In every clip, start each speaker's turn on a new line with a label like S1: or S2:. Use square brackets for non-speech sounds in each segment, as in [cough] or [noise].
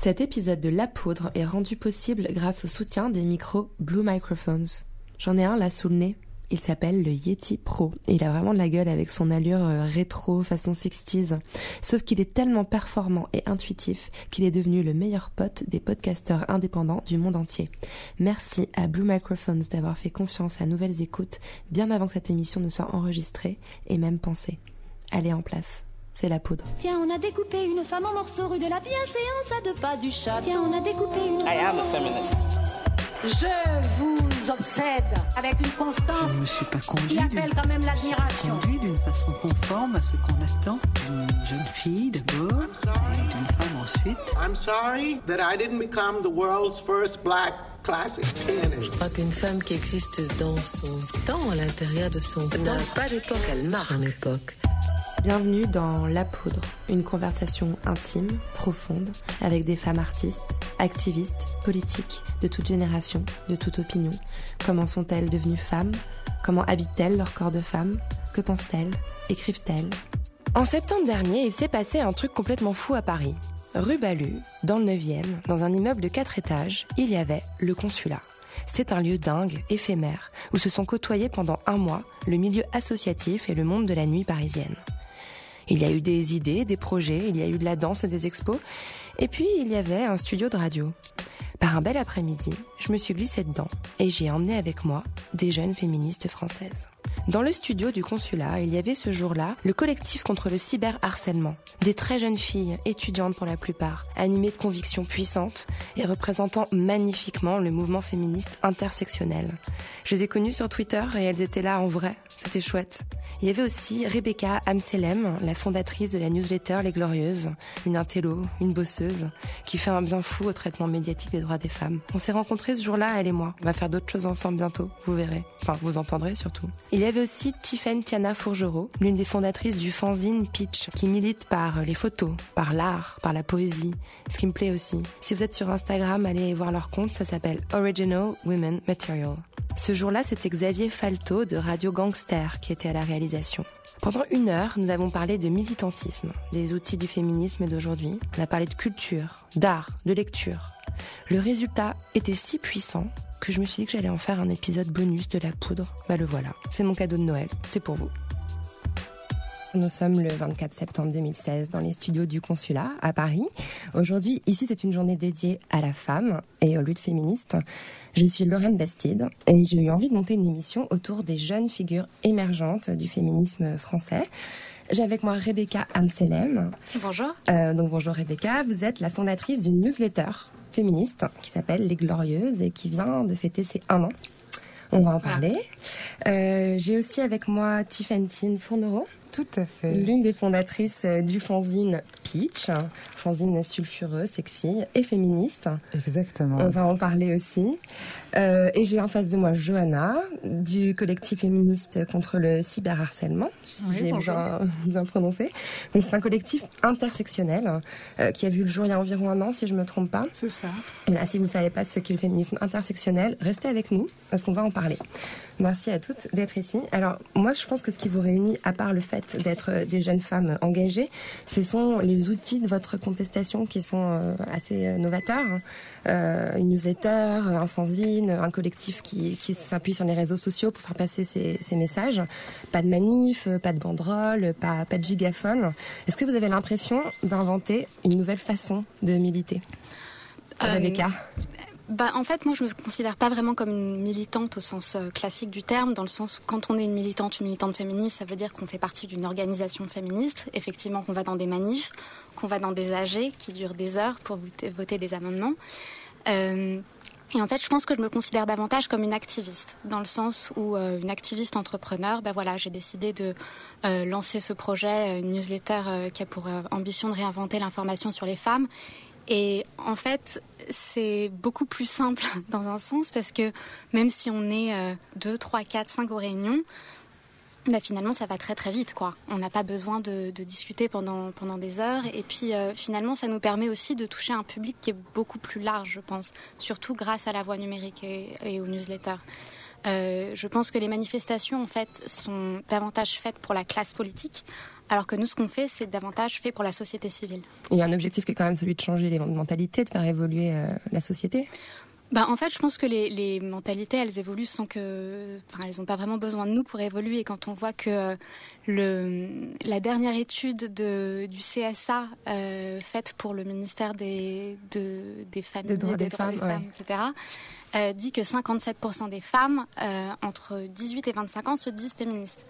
S1: Cet épisode de La Poudre est rendu possible grâce au soutien des micros Blue Microphones. J'en ai un là sous le nez. Il s'appelle le Yeti Pro il a vraiment de la gueule avec son allure euh, rétro façon 60s. Sauf qu'il est tellement performant et intuitif qu'il est devenu le meilleur pote des podcasteurs indépendants du monde entier. Merci à Blue Microphones d'avoir fait confiance à Nouvelles Écoutes bien avant que cette émission ne soit enregistrée et même pensée. Allez en place. C'est la poudre.
S2: Tiens, on a découpé une femme en morceaux rue de la bienséance à deux pas du chat. Tiens, on a découpé une.
S3: I am a feminist.
S2: Je vous obsède avec une constance
S4: Je ne me suis pas
S2: qui appelle quand même l'admiration.
S4: conduit d'une façon conforme à ce qu'on attend d'une jeune fille d'abord et d'une femme ensuite.
S5: I'm sorry that I didn't become the world's first black classic pianist.
S6: Je crois qu'une femme qui existe dans son temps, à l'intérieur de son temps, n'a pas d'époque, elle marque son époque.
S1: Bienvenue dans La Poudre, une conversation intime, profonde, avec des femmes artistes, activistes, politiques, de toute génération, de toute opinion. Comment sont-elles devenues femmes? Comment habitent-elles leur corps de femme? Que pensent-elles? Écrivent-elles? En septembre dernier, il s'est passé un truc complètement fou à Paris. Rue Balu, dans le 9e, dans un immeuble de 4 étages, il y avait le consulat. C'est un lieu dingue, éphémère, où se sont côtoyés pendant un mois le milieu associatif et le monde de la nuit parisienne. Il y a eu des idées, des projets, il y a eu de la danse et des expos, et puis il y avait un studio de radio. Par un bel après-midi, je me suis glissée dedans et j'ai emmené avec moi des jeunes féministes françaises. Dans le studio du consulat, il y avait ce jour-là le collectif contre le cyberharcèlement. Des très jeunes filles, étudiantes pour la plupart, animées de convictions puissantes et représentant magnifiquement le mouvement féministe intersectionnel. Je les ai connues sur Twitter et elles étaient là en vrai. C'était chouette. Il y avait aussi Rebecca Amselem, la fondatrice de la newsletter Les Glorieuses, une intello, une bosseuse, qui fait un bien fou au traitement médiatique des des femmes. On s'est rencontrés ce jour-là, elle et moi. On va faire d'autres choses ensemble bientôt, vous verrez. Enfin, vous entendrez surtout. Il y avait aussi Tiffaine Tiana Fourgereau, l'une des fondatrices du fanzine Pitch, qui milite par les photos, par l'art, par la poésie, ce qui me plaît aussi. Si vous êtes sur Instagram, allez voir leur compte, ça s'appelle Original Women Material. Ce jour-là, c'était Xavier Falto de Radio Gangster qui était à la réalisation. Pendant une heure, nous avons parlé de militantisme, des outils du féminisme d'aujourd'hui. On a parlé de culture, d'art, de lecture. Le résultat était si puissant que je me suis dit que j'allais en faire un épisode bonus de la poudre. Bah le voilà, c'est mon cadeau de Noël, c'est pour vous. Nous sommes le 24 septembre 2016 dans les studios du consulat à Paris. Aujourd'hui, ici, c'est une journée dédiée à la femme et aux luttes féministes. Je suis Lorraine Bastide et j'ai eu envie de monter une émission autour des jeunes figures émergentes du féminisme français. J'ai avec moi Rebecca Amselem.
S7: Bonjour.
S1: Euh, donc bonjour Rebecca, vous êtes la fondatrice d'une newsletter féministe qui s'appelle Les Glorieuses et qui vient de fêter ses un an. On va en parler. Euh, J'ai aussi avec moi Tiffany Fournereau.
S8: Tout à fait.
S1: L'une des fondatrices euh, du fanzine Peach, un fanzine sulfureux, sexy et féministe.
S8: Exactement.
S1: On va en parler aussi. Euh, et j'ai en face de moi Johanna, du collectif féministe contre le cyberharcèlement, si
S8: Oui,
S1: j'ai bien, bien prononcé. Donc c'est un collectif intersectionnel euh, qui a vu le jour il y a environ un an, si je me trompe pas.
S8: C'est ça.
S1: Et là, si vous ne savez pas ce qu'est le féminisme intersectionnel, restez avec nous parce qu'on va en parler. Merci à toutes d'être ici. Alors, moi, je pense que ce qui vous réunit, à part le fait d'être euh, des jeunes femmes engagées, ce sont les outils de votre contestation qui sont euh, assez euh, novateurs. Euh, une newsletter, un fanzine, un collectif qui, qui s'appuie sur les réseaux sociaux pour faire passer ses, ses messages. Pas de manif, pas de banderole, pas, pas de gigaphone. Est-ce que vous avez l'impression d'inventer une nouvelle façon de militer?
S7: Euh,
S1: Rebecca
S7: Bah, en fait, moi, je me considère pas vraiment comme une militante au sens euh, classique du terme, dans le sens où quand on est une militante, une militante féministe, ça veut dire qu'on fait partie d'une organisation féministe, effectivement qu'on va dans des manifs, qu'on va dans des AG qui durent des heures pour voter, des amendements. Euh, et en fait, je pense que je me considère davantage comme une activiste, dans le sens où euh, une activiste entrepreneur, ben voilà, j'ai décidé de lancer ce projet, une newsletter qui a pour ambition de réinventer l'information sur les femmes. Et en fait, c'est beaucoup plus simple [laughs] dans un sens parce que même si on est euh, 2, 3, 4, 5 aux réunions, bah, finalement, ça va très très vite. On n'a pas besoin de, discuter pendant, des heures. Et puis euh, finalement, ça nous permet aussi de toucher un public qui est beaucoup plus large, je pense, surtout grâce à la voix numérique et, et aux newsletters. Euh, je pense que les manifestations, en fait, sont davantage faites pour la classe politique, Alors que nous, ce qu'on fait, c'est davantage fait pour la société civile.
S1: Il y a un objectif qui est quand même celui de changer les mentalités, de faire évoluer la société
S7: bah, en fait, je pense que les, les, mentalités, elles évoluent sans que. Enfin, elles n'ont pas vraiment besoin de nous pour évoluer. Quand on voit que euh, le, la dernière étude de, du CSA euh, faite pour le ministère des, de, des familles, des droits des, femmes, des femmes etc., euh, dit que 57% des femmes euh, entre 18 et 25 ans se disent féministes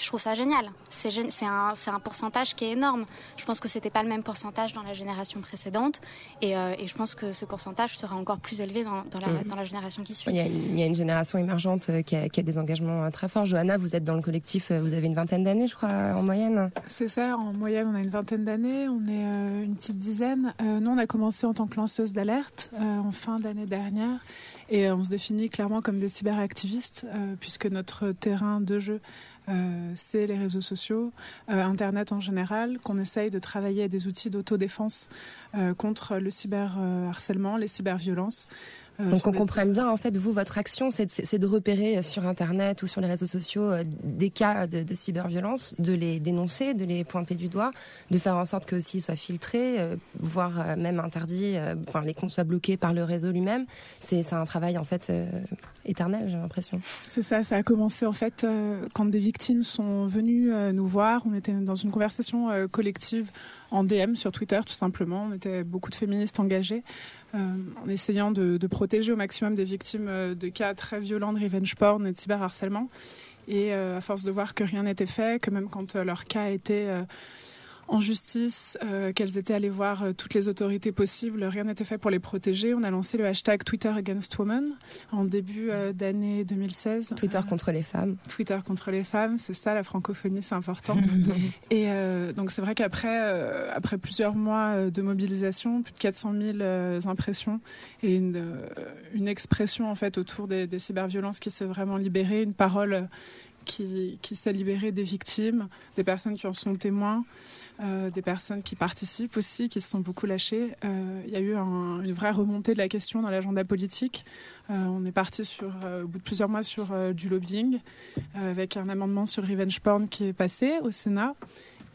S7: je trouve ça génial. C'est un, un, pourcentage qui est énorme. Je pense que c'était pas le même pourcentage dans la génération précédente. Et, euh, et je pense que ce pourcentage sera encore plus élevé dans, dans, la, dans la, génération qui suit.
S1: Il y, a, il y, a, une génération émergente euh, qui a, qui a, des engagements euh, très forts. Johanna, vous êtes dans le collectif, vous avez une vingtaine d'années, je crois, en moyenne
S3: C'est ça, en moyenne, on a une vingtaine d'années. On est euh, une petite dizaine. Euh, nous, on a commencé en tant que lanceuse d'alerte en fin d'année dernière. Et on se définit clairement comme des cyberactivistes, puisque notre terrain de jeu euh, c'est les réseaux sociaux, euh, Internet en général, qu'on essaye de travailler à des outils d'autodéfense euh, contre le cyberharcèlement, les cyberviolences.
S1: Euh, Donc on comprenne bien, en fait, vous, votre action, c'est de repérer sur Internet ou sur les réseaux sociaux euh, des cas de, de, cyberviolence, de les dénoncer, de les pointer du doigt, de faire en sorte que aussi soient filtrés, euh, voire même interdits, enfin les comptes soient bloqués par le réseau lui-même. C'est un travail en fait éternel, j'ai l'impression.
S3: C'est ça, ça a commencé en fait quand des victimes sont venues nous voir. On était dans une conversation collective en DM sur Twitter, tout simplement. On était beaucoup de féministes engagées. Euh, en essayant de, de, protéger au maximum des victimes euh, de cas très violents de revenge porn et de cyberharcèlement. Et euh, à force de voir que rien n'était fait, que même quand leur cas était en justice, euh, qu'elles étaient allées voir euh, toutes les autorités possibles. Rien n'était fait pour les protéger. On a lancé le hashtag Twitter Against Women en début euh, d'année 2016.
S1: Twitter contre les femmes.
S3: Twitter contre les femmes, c'est ça, la francophonie, c'est important. [laughs] et euh, donc c'est vrai qu'après euh, après plusieurs mois de mobilisation, plus de 400 000 impressions et une, une, expression en fait autour des, des cyberviolences qui s'est vraiment libérée, une parole qui, qui s'est libérée des victimes, des personnes qui en sont témoins. Euh, des personnes qui participent aussi, qui se sont beaucoup lâchées. Euh, il y a eu un, une vraie remontée de la question dans l'agenda politique. Euh, on est parti sur, au bout de plusieurs mois sur du lobbying, avec un amendement sur le revenge porn qui est passé au Sénat.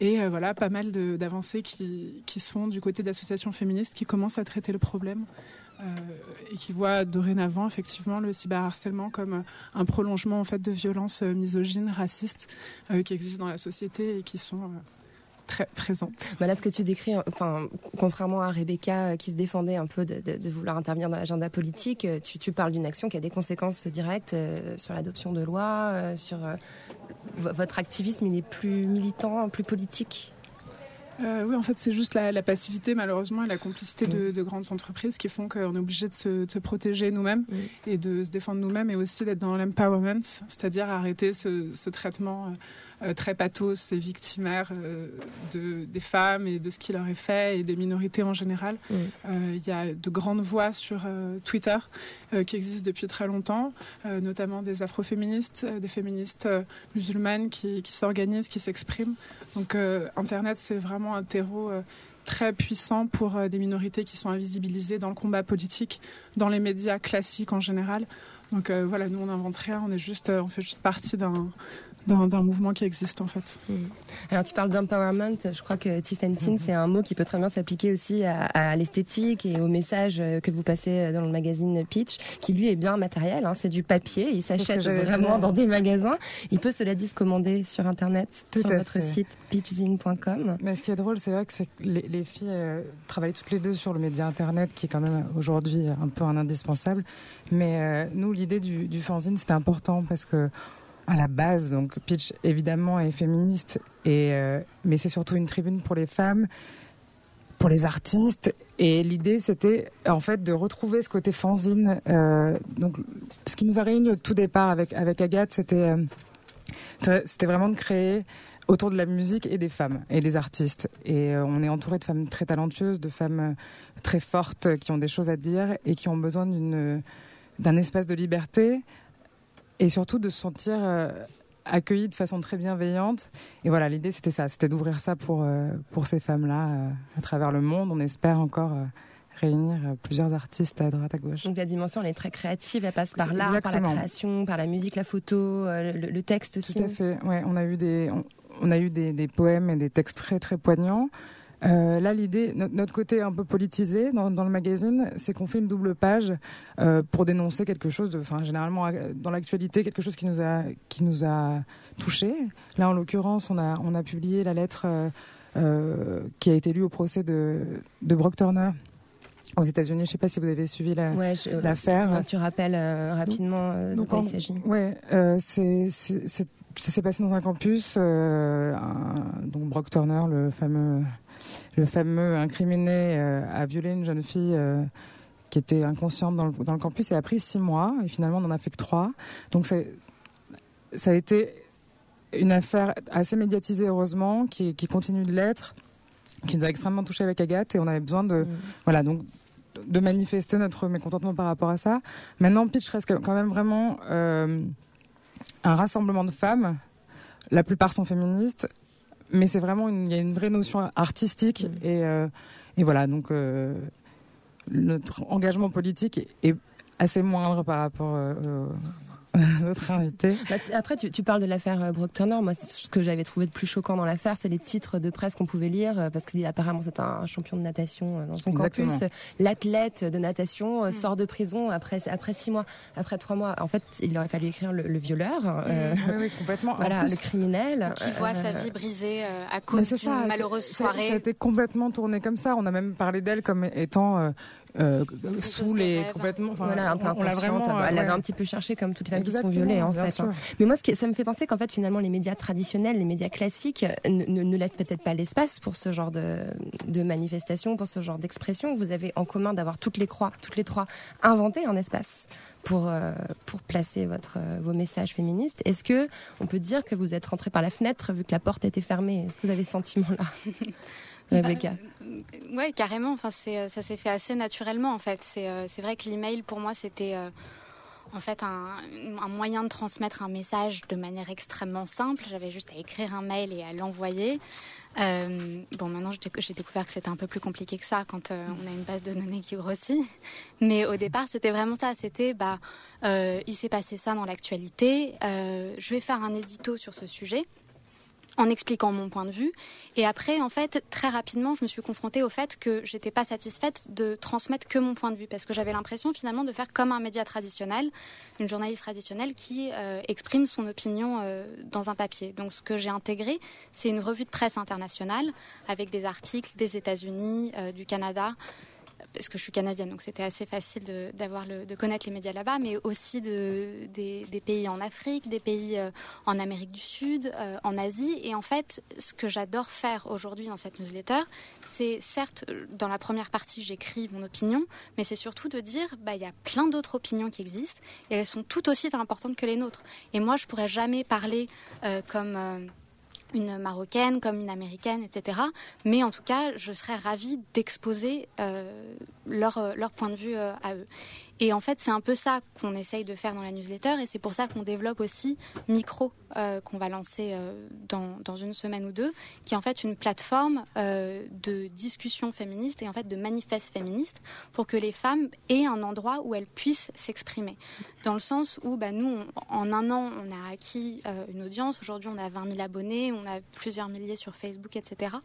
S3: Et voilà, pas mal d'avancées qui, se font du côté d'associations féministes qui commencent à traiter le problème. Et qui voient dorénavant effectivement le cyberharcèlement comme un prolongement en fait de violences misogynes, racistes qui existent dans la société et qui sont très présente.
S1: Voilà ce que tu décris, enfin, contrairement à Rebecca euh, qui se défendait un peu de, de, de vouloir intervenir dans l'agenda politique, euh, tu, tu parles d'une action qui a des conséquences directes euh, sur l'adoption de lois, sur votre activisme, il est plus militant, plus politique?
S3: Euh, oui, en fait, c'est juste la, la, passivité, malheureusement, et la complicité mmh. de, de, grandes entreprises qui font qu'on est obligé de se, de se protéger nous-mêmes mmh. et de se défendre nous-mêmes et aussi d'être dans l'empowerment, c'est-à-dire arrêter ce, ce traitement très pathos et victimaire euh, de, des femmes et de ce qui leur est fait et des minorités en général. Il mm. euh, y a de grandes voix sur Twitter qui existent depuis très longtemps, notamment des afroféministes, des féministes musulmanes qui, qui s'organisent, qui s'expriment. Donc Internet, c'est vraiment un terreau très puissant pour euh, des minorités qui sont invisibilisées dans le combat politique, dans les médias classiques en général. Donc euh, voilà, nous on n'invente rien, on est juste, euh, on fait juste partie d'un d'un mouvement qui existe en fait.
S1: Mmh. Alors tu parles d'empowerment, je crois que Tiffany mmh. c'est un mot qui peut très bien s'appliquer aussi à, à l'esthétique et au message que vous passez dans le magazine Pitch, qui lui est bien matériel, hein, c'est du papier, il s'achète vraiment dans des magasins. Il peut cela dit se commander sur internet, Tout sur votre fait. site pitchzine.com.
S8: Mais ce qui est drôle, c'est vrai que les, les, filles euh, travaillent toutes les deux sur le média internet, qui est quand même aujourd'hui un peu un indispensable. Mais euh, nous, l'idée du, du fanzine, c'était important parce que à la base, donc Pitch évidemment est féministe, et, euh, mais c'est surtout une tribune pour les femmes, pour les artistes. Et l'idée, c'était en fait de retrouver ce côté fanzine. Euh, donc, ce qui nous a réunis au tout départ avec, avec Agathe, c'était euh, c'était vraiment de créer autour de la musique et des femmes et des artistes. Et on est entouré de femmes très talentueuses, de femmes très fortes qui ont des choses à dire et qui ont besoin d'un espace de liberté et surtout de se sentir euh, accueillis de façon très bienveillante. Et voilà, l'idée c'était ça, c'était d'ouvrir ça pour, euh, pour ces femmes-là euh, à travers le monde. On espère encore réunir plusieurs artistes à droite à gauche.
S1: Donc la dimension elle est très créative, elle passe par l'art, par la création, par la musique, la photo, le, le, texte aussi.
S8: Tout à fait. Ouais, on a eu des on, on a eu des, des, poèmes et des textes très très poignants. Euh, là, l'idée, notre côté un peu politisé dans, dans le magazine, c'est qu'on fait une double page euh, pour dénoncer quelque chose, de, enfin généralement dans l'actualité, quelque chose qui nous a qui nous a touché. Là, en l'occurrence, on a on a publié la lettre euh, qui a été lue au procès de de Brock Turner aux États-Unis. Je ne sais pas si vous avez suivi l'affaire.
S1: Ouais, tu rappelles rapidement de quoi il s'agit.
S8: Ouais, c'est ça s'est passé dans un campus. Un, donc Brock Turner, le fameux le fameux incriminé euh, a violé une jeune fille euh, qui était inconsciente dans le, campus et a pris six mois et finalement on n'en a fait que trois. Donc ça a été une affaire assez médiatisée heureusement qui, continue de l'être, qui nous a extrêmement touché avec Agathe et on avait besoin de mm. voilà donc de manifester notre mécontentement par rapport à ça. Maintenant, Pitch reste quand même vraiment euh, un rassemblement de femmes. La plupart sont féministes mais c'est vraiment une, il y a une vraie notion artistique mm. et, euh, et voilà donc euh, notre engagement politique est assez moindre par rapport euh, [laughs] notre invité.
S1: Bah, après, tu, tu, parles de l'affaire euh, Brock Turner. Moi, ce que j'avais trouvé de plus choquant dans l'affaire, c'est les titres de presse qu'on pouvait lire, euh, parce qu'apparemment c'est un champion de natation euh, dans son campus. L'athlète de natation mm. sort de prison après après six mois, après trois mois. En fait, il aurait fallu écrire le, violeur,
S8: mm. oui, oui, complètement. [laughs]
S1: Voilà, le criminel
S7: qui voit sa vie brisée à cause d'une malheureuse soirée.
S8: Ça a été complètement tourné comme ça. On a même parlé d'elle comme étant euh, sous les complètement.
S1: voilà, un peu on, inconsciente. Vraiment, elle avait un petit peu cherché comme toutes les femmes qui sont violées en fait. Hein. Mais moi, ce qui, ça me fait penser qu'en fait, finalement, les médias traditionnels, les médias classiques, ne, ne laissent peut-être pas l'espace pour ce genre de, de manifestation, pour ce genre d'expression. Vous avez en commun d'avoir toutes les croix, toutes les trois inventées un espace pour euh, pour placer votre euh, vos messages féministes. Est-ce que on peut dire que vous êtes rentré par la fenêtre vu que la porte était fermée? Est-ce que vous avez ce sentiment là [laughs] Rebecca
S7: euh, Ouais, carrément. Enfin, c'est, ça s'est fait assez naturellement en fait. C'est, euh, vrai que l'email pour moi c'était euh, en fait un, moyen de transmettre un message de manière extrêmement simple. J'avais juste à écrire un mail et à l'envoyer. Euh, bon, maintenant j'ai découvert que c'était un peu plus compliqué que ça quand on a une base de données qui grossit. Mais au départ, c'était vraiment ça. C'était, bah, euh, il s'est passé ça dans l'actualité. Euh, je vais faire un édito sur ce sujet en expliquant mon point de vue. Et après, en fait, très rapidement, je me suis confrontée au fait que j'étais pas satisfaite de transmettre que mon point de vue, parce que j'avais l'impression finalement de faire comme un média traditionnel, une journaliste traditionnelle qui euh, exprime son opinion euh, dans un papier. Donc, ce que j'ai intégré, c'est une revue de presse internationale avec des articles des États-Unis, euh, du Canada, parce que je suis canadienne, donc c'était assez facile de, connaître les médias là-bas, mais aussi de, des, pays en Afrique, des pays euh, en Amérique du Sud, euh, en Asie. Et en fait, ce que j'adore faire aujourd'hui dans cette newsletter, c'est certes, dans la première partie, j'écris mon opinion, mais c'est surtout de dire, bah, il y a plein d'autres opinions qui existent, et elles sont tout aussi importantes que les nôtres. Et moi, je pourrais jamais parler euh, comme euh, une marocaine comme une américaine, etc. Mais en tout cas, je serais ravie d'exposer euh, leur, euh, leur point de vue euh, à eux. Et en fait, c'est un peu ça qu'on essaye de faire dans la newsletter et c'est pour ça qu'on développe aussi Micro, euh, qu'on va lancer euh, dans, une semaine ou deux, qui est en fait une plateforme euh, de discussion féministe et en fait de manifeste féministe pour que les femmes aient un endroit où elles puissent s'exprimer. Dans le sens où bah, nous, en un an, on a acquis une audience. Aujourd'hui, on a 20 000 abonnés, on a plusieurs milliers sur Facebook, etc.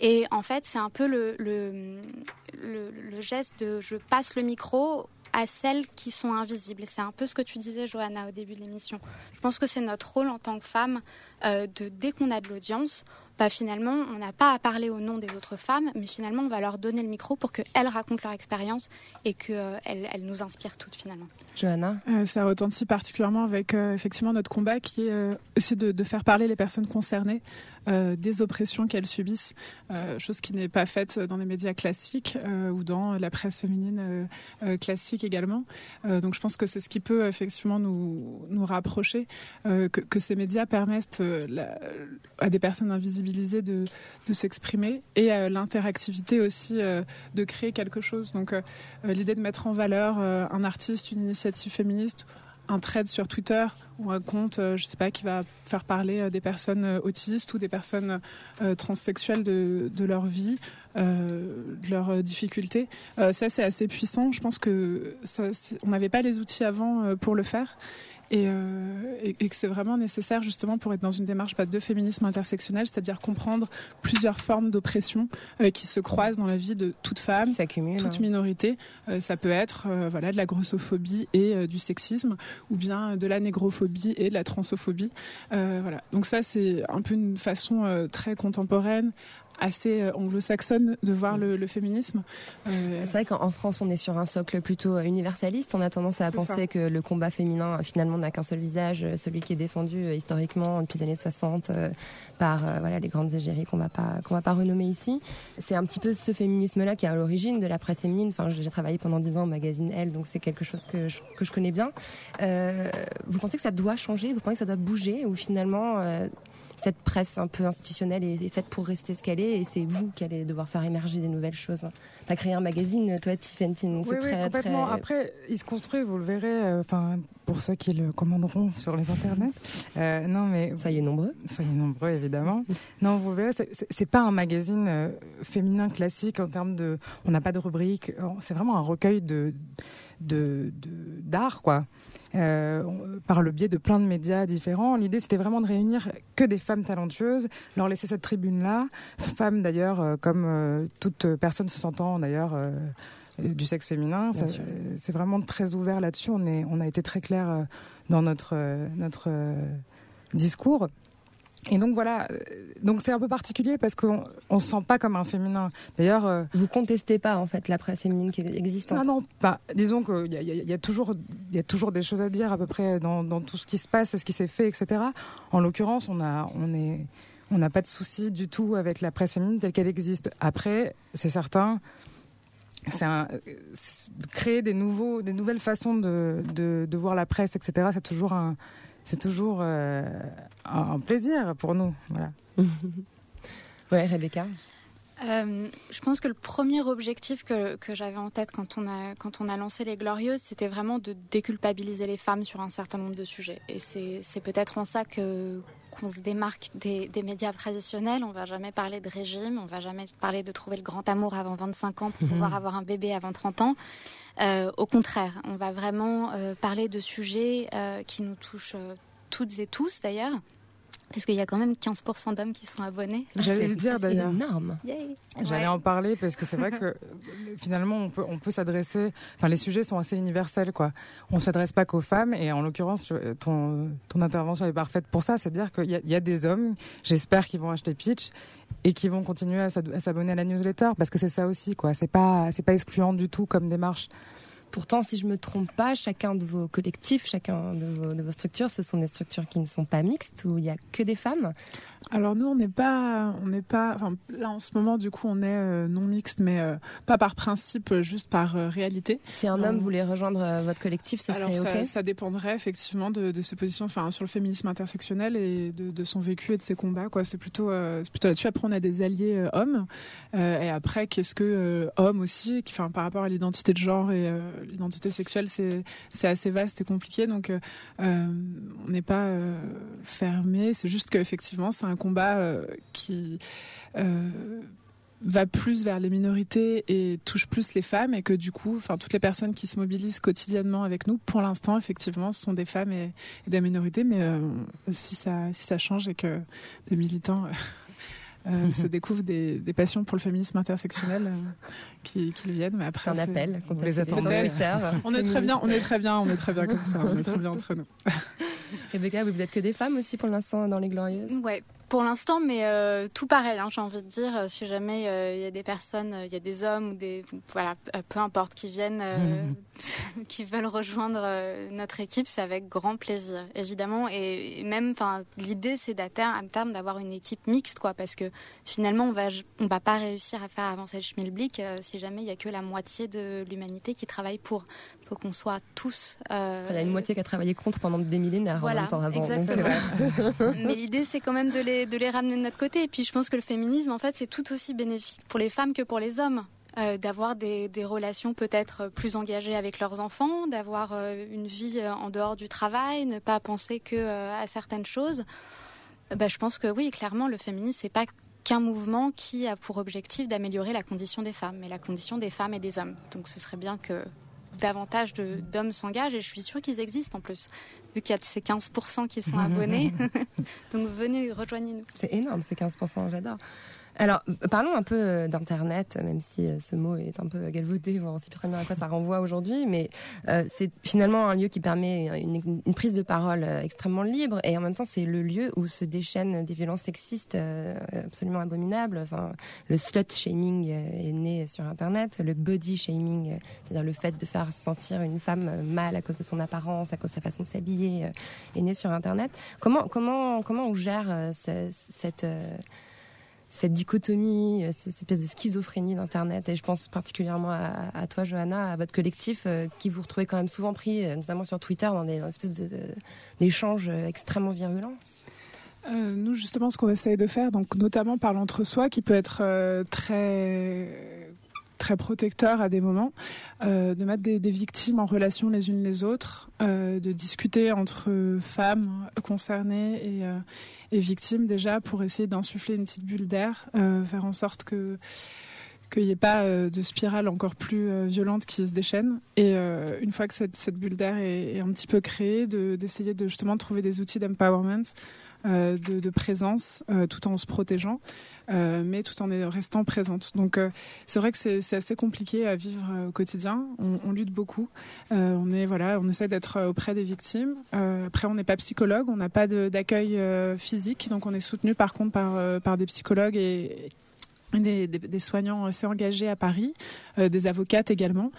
S7: Et en fait, c'est un peu le, le, geste de je passe le micro à celles qui sont invisibles. C'est un peu ce que tu disais, Johanna, au début de l'émission. Je pense que c'est notre rôle en tant que femme euh, de, dès qu'on a de l'audience, bah, finalement, on n'a pas à parler au nom des autres femmes, mais finalement, on va leur donner le micro pour qu'elles racontent leur expérience et qu'elles euh, elles nous inspirent toutes, finalement.
S1: Johanna?
S3: Euh, Ça retentit particulièrement avec euh, effectivement notre combat qui est euh, de, faire parler les personnes concernées euh, des oppressions qu'elles subissent, chose qui n'est pas faite dans les médias classiques ou dans la presse féminine classique également. donc je pense que c'est ce qui peut effectivement nous, nous rapprocher, que, ces médias permettent à des personnes invisibles de, de s'exprimer et euh, l'interactivité aussi euh, de créer quelque chose. Donc euh, l'idée de mettre en valeur un artiste, une initiative féministe, un thread sur Twitter ou un compte, je sais pas, qui va faire parler des personnes autistes ou des personnes transsexuelles de, de leur vie, de leurs difficultés. ça, c'est assez puissant. Je pense que ça, on n'avait pas les outils avant pour le faire. Et, euh, et, et que c'est vraiment nécessaire justement pour être dans une démarche bah, de féminisme intersectionnel, c'est-à-dire comprendre plusieurs formes d'oppression euh, qui se croisent dans la vie de toute femme, toute
S1: hein.
S3: minorité. Euh, ça peut être euh, voilà de la grossophobie et euh, du sexisme, ou bien de la négrophobie et de la transsophobie. Euh, voilà. Donc ça c'est un peu une façon euh, très contemporaine assez euh, anglo-saxonne de voir le, le féminisme. Euh,
S1: C'est vrai qu'en France, on est sur un socle plutôt euh, universaliste. On a tendance à penser
S3: ça.
S1: que le combat féminin, finalement, n'a qu'un seul visage, celui qui est défendu historiquement depuis les années 60 euh, par voilà, les grandes égéries qu'on va pas qu'on va pas renommer ici. C'est un petit peu ce féminisme-là qui est à l'origine de la presse féminine. Enfin, j'ai travaillé pendant 10 ans au magazine Elle, donc c'est quelque chose que je, que je connais bien. Euh, vous pensez que ça doit changer? Vous pensez que ça doit bouger? Ou finalement, euh, cette presse un peu institutionnelle est, est faite pour rester ce qu'elle est et c'est vous qui allez devoir faire émerger des nouvelles choses T'as créé un magazine, toi, Tiffany, donc
S8: Oui, oui,
S1: très,
S8: complètement.
S1: très-
S8: Après, il se construit, vous le verrez, euh, pour ceux qui le commanderont sur les internets. Euh, non, mais.
S1: Soyez nombreux.
S8: Soyez nombreux, évidemment. non, vous verrez, c'est- pas un magazine euh, féminin classique en termes de. On n'a pas de rubrique. euh, C'est vraiment un recueil de de- de- d'art, quoi. Euh, par le biais de plein de médias différents. L'idée, c'était vraiment de réunir que des femmes talentueuses, leur laisser cette tribune-là. Femmes, d'ailleurs, euh, comme euh, toute personne se sentant, d'ailleurs, euh, du sexe féminin. C'est vraiment très ouvert là-dessus. On, est, on a été très clair dans notre, notre discours. Et donc voilà, euh, donc c'est un peu particulier parce qu'on on se sent pas comme un féminin. D'ailleurs, euh,
S1: Vous contestez pas en fait la presse féminine qui existe.
S8: ah non, pas. Disons qu'il y a, y y toujours, il y a toujours des choses à dire à peu près dans, dans tout ce qui se passe, ce qui s'est fait, etc. En l'occurrence, on a, on est, on n'a pas de souci du tout avec la presse féminine telle qu'elle existe. Après, c'est certain, c'est créer des nouveaux, des nouvelles façons de, de, de voir la presse, etc. C'est toujours un, c'est toujours euh, un, plaisir pour nous. Voilà. [laughs]
S1: Ouais, Rebecca.
S7: Euh, je pense que le premier objectif que, que j'avais en tête quand on, a, quand on a lancé Les Glorieuses, c'était vraiment de déculpabiliser les femmes sur un certain nombre de sujets. Et c'est c'est peut-être en ça que qu'on se démarque des, des médias traditionnels. On va jamais parler de régime, on va jamais parler de trouver le grand amour avant 25 ans pour pouvoir avoir un bébé avant 30 ans. Euh, au contraire, on va vraiment euh, parler de sujets euh, qui nous touchent toutes et tous d'ailleurs. Parce qu'il y a quand même 15% d'hommes qui sont abonnés.
S8: J'allais
S1: C'est-
S8: le dire
S1: c'est
S8: d'ailleurs.
S1: énorme.
S7: Yay.
S8: J'allais
S7: Ouais.
S8: en parler parce que c'est vrai que [laughs] finalement on peut on peut s'adresser. Enfin les sujets sont assez universels quoi. On s'adresse pas qu'aux femmes et en l'occurrence euh, ton ton intervention est parfaite pour ça, c'est à dire qu'il y, a- il y a des hommes, j'espère qu'ils vont acheter Pitch et qui vont continuer à s'abonner à la newsletter parce que c'est ça aussi quoi. C'est pas c'est pas excluant du tout comme démarche.
S1: Pourtant, si je me trompe pas, chacun de vos collectifs, chacun de vos, de vos structures, ce sont des structures qui ne sont pas mixtes, où il y a que des femmes?
S3: Alors nous, on n'est pas, on n'est pas. Enfin, là en ce moment, du coup, on est euh, non mixte, mais euh, pas par principe, euh, juste par euh, réalité.
S1: Si un homme voulait rejoindre votre collectif, ça
S3: Alors
S1: serait
S3: ça,
S1: ok?
S3: ça dépendrait effectivement de, de ses positions, enfin sur le féminisme intersectionnel et de, de son vécu et de ses combats. Quoi, c'est plutôt, c'est plutôt là-dessus. Après, on a des alliés hommes. Et après, qu'est-ce que homme aussi, qui- enfin par rapport à l'identité de genre et l'identité sexuelle, c'est assez vaste et compliqué. Donc, euh, on n'est pas euh, fermé. C'est juste qu'effectivement, c'est un combat euh, qui va plus vers les minorités et touche plus les femmes et que du coup, enfin toutes les personnes qui se mobilisent quotidiennement avec nous, pour l'instant, effectivement, ce sont des femmes et, des minorités. Mais si ça si ça change et que des militants euh, [laughs] se découvrent des, des passions pour le féminisme intersectionnel, euh, qui, qu'ils viennent. Mais après,
S1: un appel.
S8: Vous les
S1: Twitter. [laughs]
S3: On est très bien, on est très bien, on est très bien comme ça, on est très bien entre nous. [laughs]
S1: Rebecca, vous êtes que des femmes aussi pour l'instant dans les Glorieuses?
S7: Ouais, pour l'instant, mais euh, tout pareil, hein, j'ai envie de dire. euh, Si jamais euh, il y a des personnes, il y a des hommes ou des. Voilà, peu importe, qui viennent, [laughs] qui veulent rejoindre notre équipe, c'est avec grand plaisir, évidemment. Et, et même, l'idée, c'est à terme d'avoir une équipe mixte, quoi, parce que finalement, on va, on va pas réussir à faire avancer le schmilblick si jamais il y a que la moitié de l'humanité qui travaille pour. Il faut qu'on soit tous. euh,
S1: Il y a une moitié qui a travaillé contre pendant des millénaires
S7: Voilà,
S1: en même temps avant. donc,
S7: exactement.
S1: euh, [laughs]
S7: Mais l'idée, c'est quand même de les, de les ramener de notre côté. Et puis, je pense que le féminisme, en fait, c'est tout aussi bénéfique pour les femmes que pour les hommes. Euh, d'avoir des, relations peut-être plus engagées avec leurs enfants, d'avoir euh, une vie euh, en dehors du travail, ne pas penser que à certaines choses. Bah, je pense que oui, clairement, le féminisme, c'est pas qu'un mouvement qui a pour objectif d'améliorer la condition des femmes, mais la condition des femmes et des hommes. Donc, ce serait bien que davantage d'hommes s'engagent et je suis sûre qu'ils existent en plus, vu qu'il y a ces 15% qui sont [laughs] abonnés. [laughs] Donc venez, rejoignez-nous.
S1: C'est énorme, ces 15%, j'adore. Alors, parlons un peu euh, d'Internet, même si euh, ce mot est un peu galvaudé, on sait plus très bien à quoi ça renvoie aujourd'hui, mais euh, c'est finalement un lieu qui permet une, prise de parole extrêmement libre, et en même temps, c'est le lieu où se déchaînent des violences sexistes absolument abominables. Enfin, le slut shaming est né sur Internet, le body shaming, c'est-à-dire le fait de faire sentir une femme mal à cause de son apparence, à cause de sa façon de s'habiller, est né sur Internet. Comment, comment, comment on gère cette cette dichotomie, euh, cette espèce de schizophrénie d'Internet. Et je pense particulièrement à, toi, Johanna, à votre collectif, euh, qui vous retrouvez quand même souvent pris, euh, notamment sur Twitter, dans des espèces d'échanges extrêmement virulents.
S3: nous, justement, ce qu'on essaye de faire, donc notamment par l'entre-soi, qui peut être très très protecteur à des moments, euh, de mettre des, victimes en relation les unes les autres, euh, de discuter entre femmes concernées et, euh, et, victimes déjà pour essayer d'insuffler une petite bulle d'air, faire en sorte que qu'il n'y ait pas de spirale encore plus violente qui se déchaîne. Et une fois que cette, bulle d'air est, un petit peu créée, d'essayer de, justement trouver des outils d'empowerment, de, de, présence, tout en se protégeant. Euh, mais tout en restant présente. Donc euh, c'est vrai que c'est assez compliqué à vivre euh, au quotidien. On, lutte beaucoup. on est voilà, on essaie d'être auprès des victimes. après, on n'est pas psychologue, on n'a pas d'accueil physique, donc on est soutenu par contre par des psychologues et des, des, soignants assez engagés à Paris, des avocates également.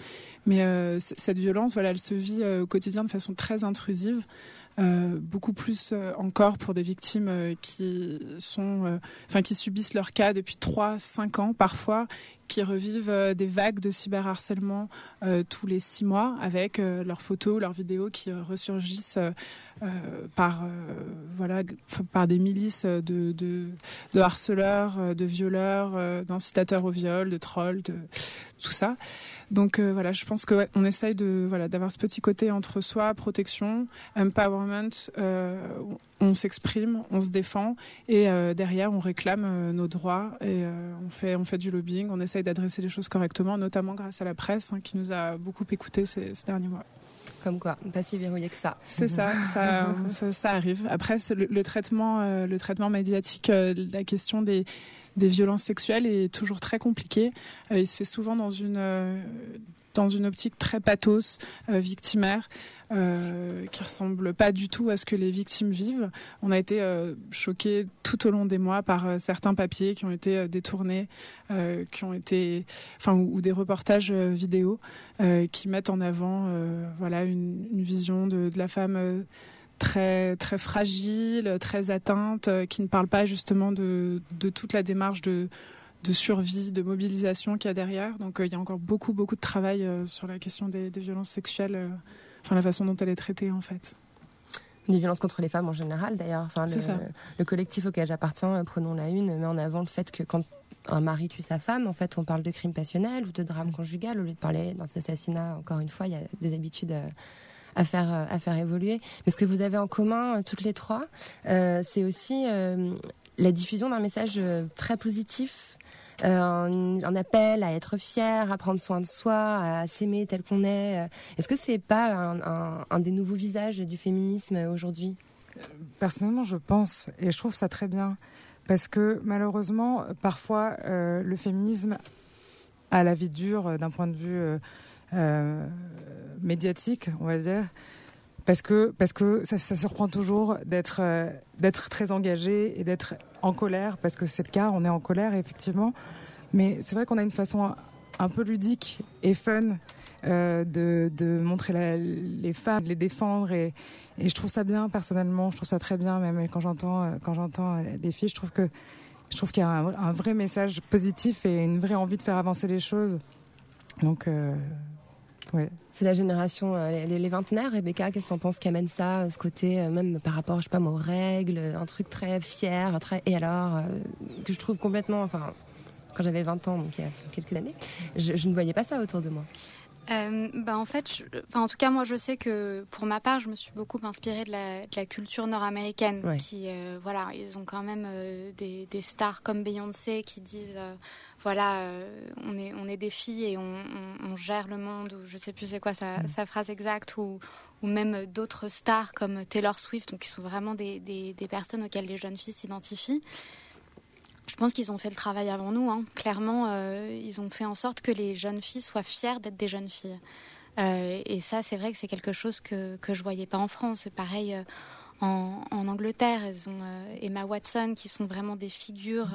S3: Mais cette violence, voilà, elle se vit au quotidien de façon très intrusive. Euh, beaucoup plus euh, encore pour des victimes euh, qui sont, enfin qui subissent leur cas depuis 3-5 ans parfois, qui revivent des vagues de cyberharcèlement tous les six mois avec leurs photos, leurs vidéos qui ressurgissent par voilà par des milices de, de, de harceleurs, de violeurs, d'incitateurs au viol, de trolls, de tout ça. Donc euh, voilà, je pense que on essaye de voilà d'avoir ce petit côté entre soi, protection, empowerment. Euh, on s'exprime, on se défend et euh, derrière on réclame nos droits et on fait on fait du lobbying, on essaye d'adresser les choses correctement, notamment grâce à la presse hein, qui nous a beaucoup écouté ces, derniers mois.
S1: Comme quoi, pas si verrouillé que ça.
S3: C'est ça, ça, [laughs] ça, arrive. Après, le, le traitement, le traitement médiatique, la question des, des violences sexuelles est toujours très compliqué. Euh, il se fait souvent dans une euh, dans une optique très pathos, euh, victimaire, euh, qui ressemble pas du tout à ce que les victimes vivent. On a été euh, choqués tout au long des mois par certains papiers qui ont été détournés, qui ont été, enfin, ou, des reportages vidéo qui mettent en avant, voilà, une, une vision de, de la femme très très fragile, très atteinte, euh, qui ne parle pas justement de, de toute la démarche de, de survie, de mobilisation qu'il y a derrière. Donc euh, il y a encore beaucoup beaucoup de travail euh, sur la question des, des violences sexuelles, enfin la façon dont elle est traitée en fait.
S1: Des violences contre les femmes en général d'ailleurs. Enfin, le, le, collectif auquel j'appartiens, prenons la une, met en avant le fait que quand un mari tue sa femme, en fait, on parle de crime passionnel ou de drame conjugal au lieu de parler d'un assassinat. Encore une fois, il y a des habitudes à faire, euh, à faire évoluer. Mais ce que vous avez en commun, euh, toutes les trois, euh, c'est aussi la diffusion d'un message très positif un, appel à être fier, à prendre soin de soi, à s'aimer tel qu'on est. Est-ce que c'est pas un, des nouveaux visages du féminisme aujourd'hui?
S8: Personnellement, je pense, et je trouve ça très bien, parce que malheureusement, parfois, le féminisme a la vie dure d'un point de vue médiatique, on va dire, parce que parce que ça, surprend toujours d'être euh, d'être très engagé et d'être en colère parce que c'est le cas, on est en colère effectivement, mais c'est vrai qu'on a une façon un peu ludique et fun euh, de, de, montrer les femmes, de les défendre et, et, je trouve ça bien personnellement, je trouve ça très bien même quand j'entends quand j'entends les filles, je trouve que je trouve qu'il y a un, vrai message positif et une vraie envie de faire avancer les choses. Donc euh,
S1: c'est la génération, euh, les, vingtenaires. Rebecca, qu'est-ce que t'en penses? Qui amène ça, ce côté, euh, même par rapport, je sais pas, aux règles, un truc très fier, très, et alors, euh, que je trouve complètement, enfin, quand j'avais 20 ans, donc il y a quelques années, je, ne voyais pas ça autour de moi.
S7: bah en fait, enfin, en tout cas, moi, je sais que pour ma part, je me suis beaucoup inspirée de la, de la culture nord-américaine, qui, voilà, ils ont quand même des, des, stars comme Beyoncé qui disent voilà, on, est, on est des filles et on, gère le monde, ou je sais plus c'est quoi sa, mm. sa, phrase exacte, ou, ou même d'autres stars comme Taylor Swift, donc qui sont vraiment des, des, des personnes auxquelles les jeunes filles s'identifient. Je pense qu'ils ont fait le travail avant nous. Hein. Clairement, ils ont fait en sorte que les jeunes filles soient fières d'être des jeunes filles. Euh, et ça, c'est vrai que c'est quelque chose que, que je voyais pas en France. C'est pareil euh, en, en, Angleterre. Elles ont euh, Emma Watson, qui sont vraiment des figures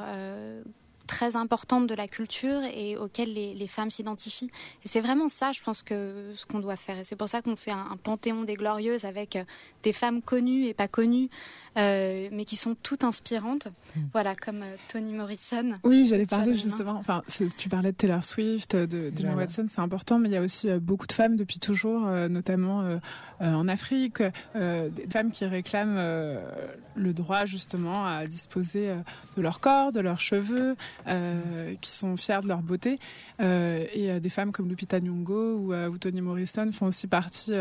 S7: très importantes de la culture et auxquelles les, les femmes s'identifient. Et c'est vraiment ça, je pense, que ce qu'on doit faire. Et c'est pour ça qu'on fait un, un, panthéon des glorieuses avec des femmes connues et pas connues, euh, mais qui sont toutes inspirantes. Hmm. Voilà, comme euh, Toni Morrison.
S3: Oui, j'allais parler justement. Enfin, tu parlais de Taylor Swift, de, de Watson, c'est important, mais il y a aussi euh, beaucoup de femmes depuis toujours, notamment en Afrique, des femmes qui réclament le droit justement à disposer de leur corps, de leurs cheveux, qui sont fières de leur beauté. et des femmes comme Lupita Nyong'o ou, ou Toni Morrison font aussi partie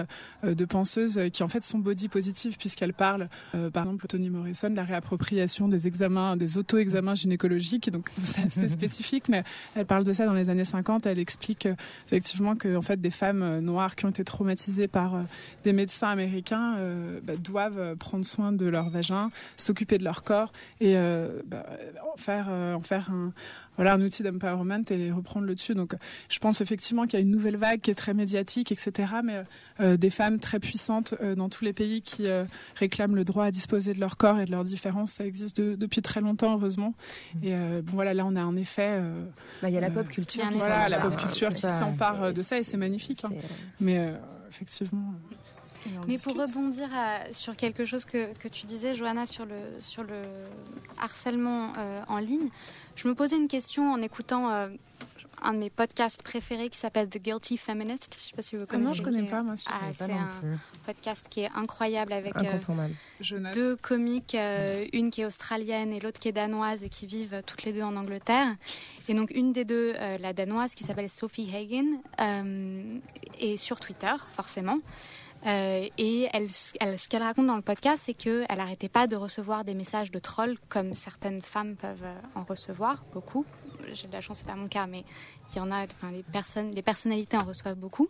S3: de penseuses qui en fait sont body positives puisqu'elles parlent, par exemple Toni Morrison, la réappropriation des examens, des auto-examens gynécologiques. Donc [laughs] c'est assez [laughs] spécifique, mais elle parle de ça dans les années 50. Elle explique euh, effectivement que en fait des femmes euh, noires qui ont été traumatisées par euh, des médecins américains bah, doivent prendre soin de leur vagin, s'occuper de leur corps et bah, en faire en faire un, voilà un outil d'empowerment et reprendre le dessus. Donc je pense effectivement qu'il y a une nouvelle vague qui est très médiatique, etc. Mais euh, des femmes très puissantes euh, dans tous les pays qui euh, réclament le droit à disposer de leur corps et de leurs différences, ça existe depuis très longtemps heureusement. Mm. Et bon voilà, là on a un effet.
S1: Bah, il y a la pop culture.
S3: Voilà, la pop culture qui s'empare de ça et c'est magnifique. Hein. Mais effectivement.
S7: Mais pour rebondir sur quelque chose que, que, tu disais, Johanna, sur le, sur le harcèlement en ligne, je me posais une question en écoutant euh, un de mes podcasts préférés qui s'appelle The Guilty Feminist. Je ne sais pas si vous connaissez.
S3: Ah non, je ne connais pas, moi.
S7: Ah, c'est un podcast qui est incroyable avec euh, deux comiques, euh, une qui est australienne et l'autre qui est danoise et qui vivent toutes les deux en Angleterre. Et donc, une des deux, la danoise, qui s'appelle Sophie Hagen, est sur Twitter, forcément. Euh, et ce qu'elle raconte dans le podcast, c'est qu'elle n'arrêtait pas de recevoir des messages de trolls, comme certaines femmes peuvent euh, en recevoir, beaucoup. J'ai de la chance, c'est pas mon cas, mais il y en a, enfin, les, personnes, les personnalités en reçoivent beaucoup.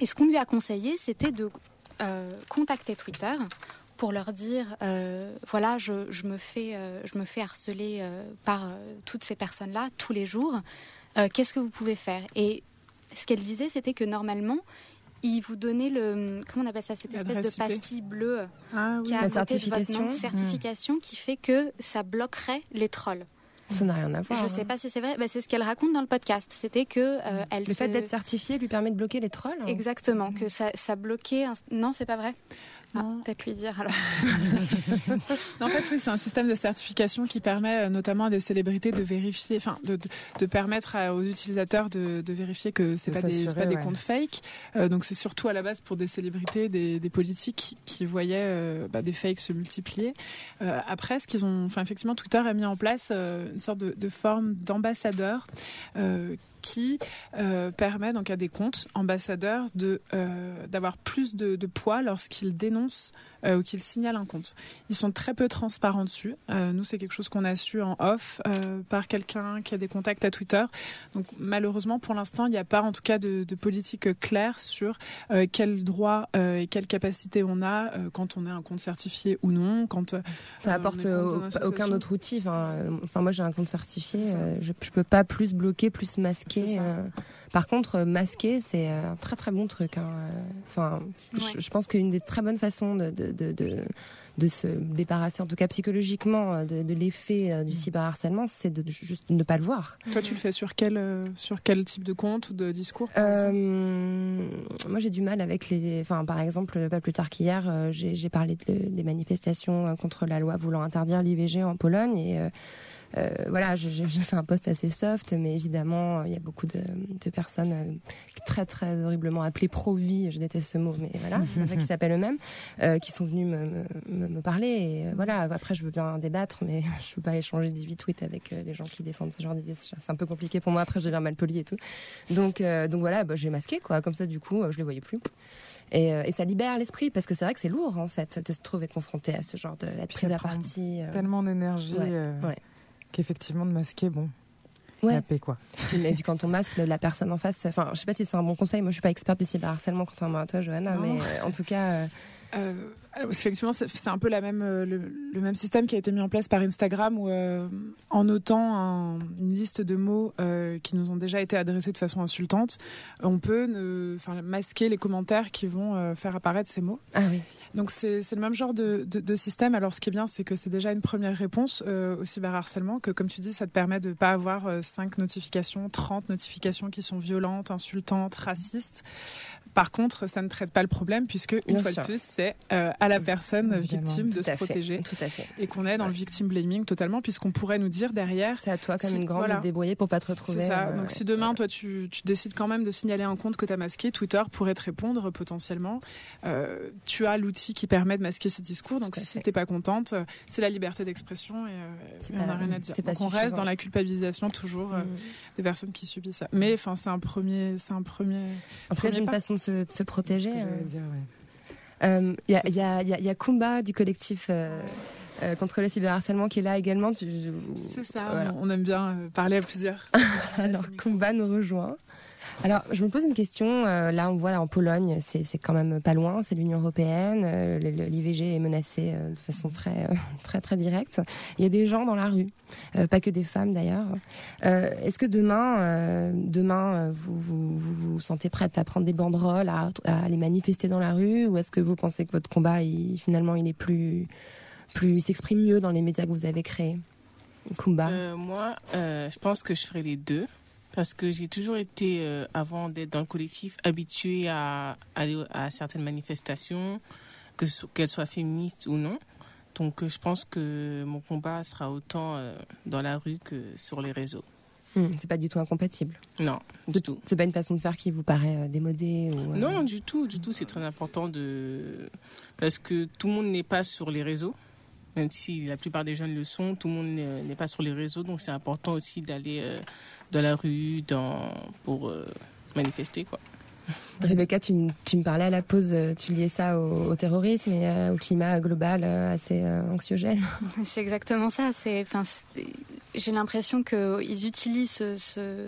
S7: Et ce qu'on lui a conseillé, c'était de euh, contacter Twitter pour leur dire voilà, je me fais, je me fais harceler par toutes ces personnes-là tous les jours. Qu'est-ce que vous pouvez faire? Et ce qu'elle disait, c'était que normalement, il vous donnait le comment on appelle ça cette espèce de pastille bleue
S1: ah qui a la certification,
S7: nom, certification qui fait que ça bloquerait les trolls.
S1: Ça n'a rien à voir.
S7: Je ne sais hein. pas si c'est vrai. Bah, c'est ce qu'elle raconte dans le podcast. C'était que euh, elle
S1: le fait d'être certifiée lui permet de bloquer les trolls. Hein.
S7: Exactement. Que ça, ça bloquait. Non, c'est pas vrai. Ah, peut-être lui dire alors. [laughs]
S3: non, en fait, oui, c'est un système de certification qui permet euh, notamment à des célébrités de vérifier, enfin, de, de, permettre aux utilisateurs de, de vérifier que c'est pas des, pas des comptes fake. Euh, donc, c'est surtout à la base pour des célébrités, des, des politiques qui voyaient euh, bah, des fakes se multiplier. après, ce qu'ils ont, enfin, effectivement, Twitter a mis en place une sorte de, de forme d'ambassadeur qui euh, permet donc à des comptes ambassadeurs de euh, d'avoir plus de poids lorsqu'ils dénoncent euh, ou qu'ils signalent un compte. Ils sont très peu transparents dessus. Euh, nous, c'est quelque chose qu'on a su en off euh, par quelqu'un qui a des contacts à Twitter. Donc malheureusement, pour l'instant, il n'y a pas en tout cas de, de politique claire sur quels droits et quelles capacités on a quand on est un compte certifié ou non. Quand
S1: ça apporte aucun autre outil. Enfin, moi, j'ai un compte certifié. je, je peux pas plus bloquer, plus masquer. Par contre, masquer, c'est un très très bon truc. Hein. Enfin, je, je, pense qu'une des très bonnes façons de, de de, de, se débarrasser, en tout cas psychologiquement, euh, de, l'effet euh, du cyberharcèlement, c'est de juste ne pas le voir.
S3: Toi, tu le fais sur quel, euh, sur quel type de compte ou de discours
S1: Moi, j'ai du mal avec les. Enfin, par exemple, pas plus tard qu'hier, j'ai parlé des manifestations contre la loi voulant interdire l'IVG en Pologne et euh, voilà, j'ai fait un poste assez soft, mais évidemment, il y a beaucoup de, de personnes euh, très très horriblement appelées pro-vie, je déteste ce mot, mais voilà, [laughs] qui s'appellent eux-mêmes, euh, qui sont venus me, me, me parler. Et voilà, après, je veux bien débattre, mais [laughs] je veux pas échanger 18 tweets avec les gens qui défendent ce genre d'idées. C'est un peu compliqué pour moi. Après, j'ai l'air mal poli et tout. Donc, donc voilà, bah, j'ai masqué quoi. Comme ça, du coup, je les voyais plus. Et, et, ça libère l'esprit parce que c'est vrai que c'est lourd en fait de se trouver confronté à ce genre de prise à partie.
S8: Tellement d'énergie. Ouais, ouais qu'effectivement de masquer, bon. ouais. la paix, quoi.
S1: Mais puis quand on masque la personne en face, enfin, je sais pas si c'est un bon conseil. Moi, je suis pas experte du cyberharcèlement, contrairement à toi, Johanna, mais en tout cas.
S3: Euh, effectivement, c'est un peu la même, euh, le, même système qui a été mis en place par Instagram où, euh, en notant une liste de mots qui nous ont déjà été adressés de façon insultante, on peut ne, masquer les commentaires qui vont faire apparaître ces mots.
S1: Ah oui.
S3: Donc c'est le même genre de, de, système. Alors ce qui est bien, c'est que c'est déjà une première réponse au cyberharcèlement, que comme tu dis, ça te permet de ne pas avoir 5 notifications, 30 notifications qui sont violentes, insultantes, racistes. Par contre, ça ne traite pas le problème puisque une fois de plus, c'est euh, à la personne victime de se protéger.
S1: Tout à fait.
S3: Et qu'on est dans le victim blaming totalement puisqu'on pourrait nous dire derrière.
S1: C'est à toi comme une grande de te débrouiller pour pas te retrouver.
S3: C'est ça. Donc si demain toi tu, décides quand même de signaler un compte que tu as masqué, Twitter pourrait te répondre potentiellement. Euh, tu as l'outil qui permet de masquer ces discours. Donc si t'es pas contente, c'est la liberté d'expression et, euh, on n'a rien à dire. Donc on reste dans la culpabilisation toujours mm. des personnes qui subissent ça. Mais enfin c'est un premier, c'est un premier.
S1: En tout cas, une façon de se, de se protéger. Il y, a, y, a, y, a, Kumba du collectif euh, euh, contre le cyberharcèlement qui est là également.
S3: C'est ça, on, aime bien euh, parler à plusieurs. [laughs]
S1: Alors Kumba nous rejoint. Alors, je me pose une question. Euh, là, on voit en Pologne, c'est quand même pas loin, c'est l'Union européenne. Euh, L'IVG est menacé euh, de façon très, [laughs] très, très directe. Il y a des gens dans la rue, pas que des femmes d'ailleurs. Est-ce que demain, demain, vous, vous, vous sentez prête à prendre des banderoles, à, aller manifester dans la rue, ou est-ce que vous pensez que votre combat, finalement, il est plus, plus, s'exprime mieux dans les médias que vous avez créés? Kumba.
S9: moi, je pense que je ferai les deux parce que j'ai toujours été, euh, avant d'être dans le collectif, habituée à aller à certaines manifestations, que qu'elles soient féministes ou non. Donc euh, je pense que mon combat sera autant euh, dans la rue que sur les réseaux.
S1: Hmm, c'est pas du tout incompatible.
S9: Non, du tout.
S1: C'est pas une façon de faire qui vous paraît démodée ou,
S9: Non, du tout, du tout. C'est très important de parce que tout le monde n'est pas sur les réseaux même si la plupart des jeunes le sont, tout le monde n'est pas sur les réseaux, donc c'est important aussi d'aller euh, dans la rue dans, pour euh, manifester. Quoi. [laughs]
S1: Rebecca, tu, me parlais à la pause, euh, tu liais ça au, terrorisme et au climat global assez anxiogène. [laughs]
S7: C'est exactement ça. C'est, j'ai l'impression qu'ils utilisent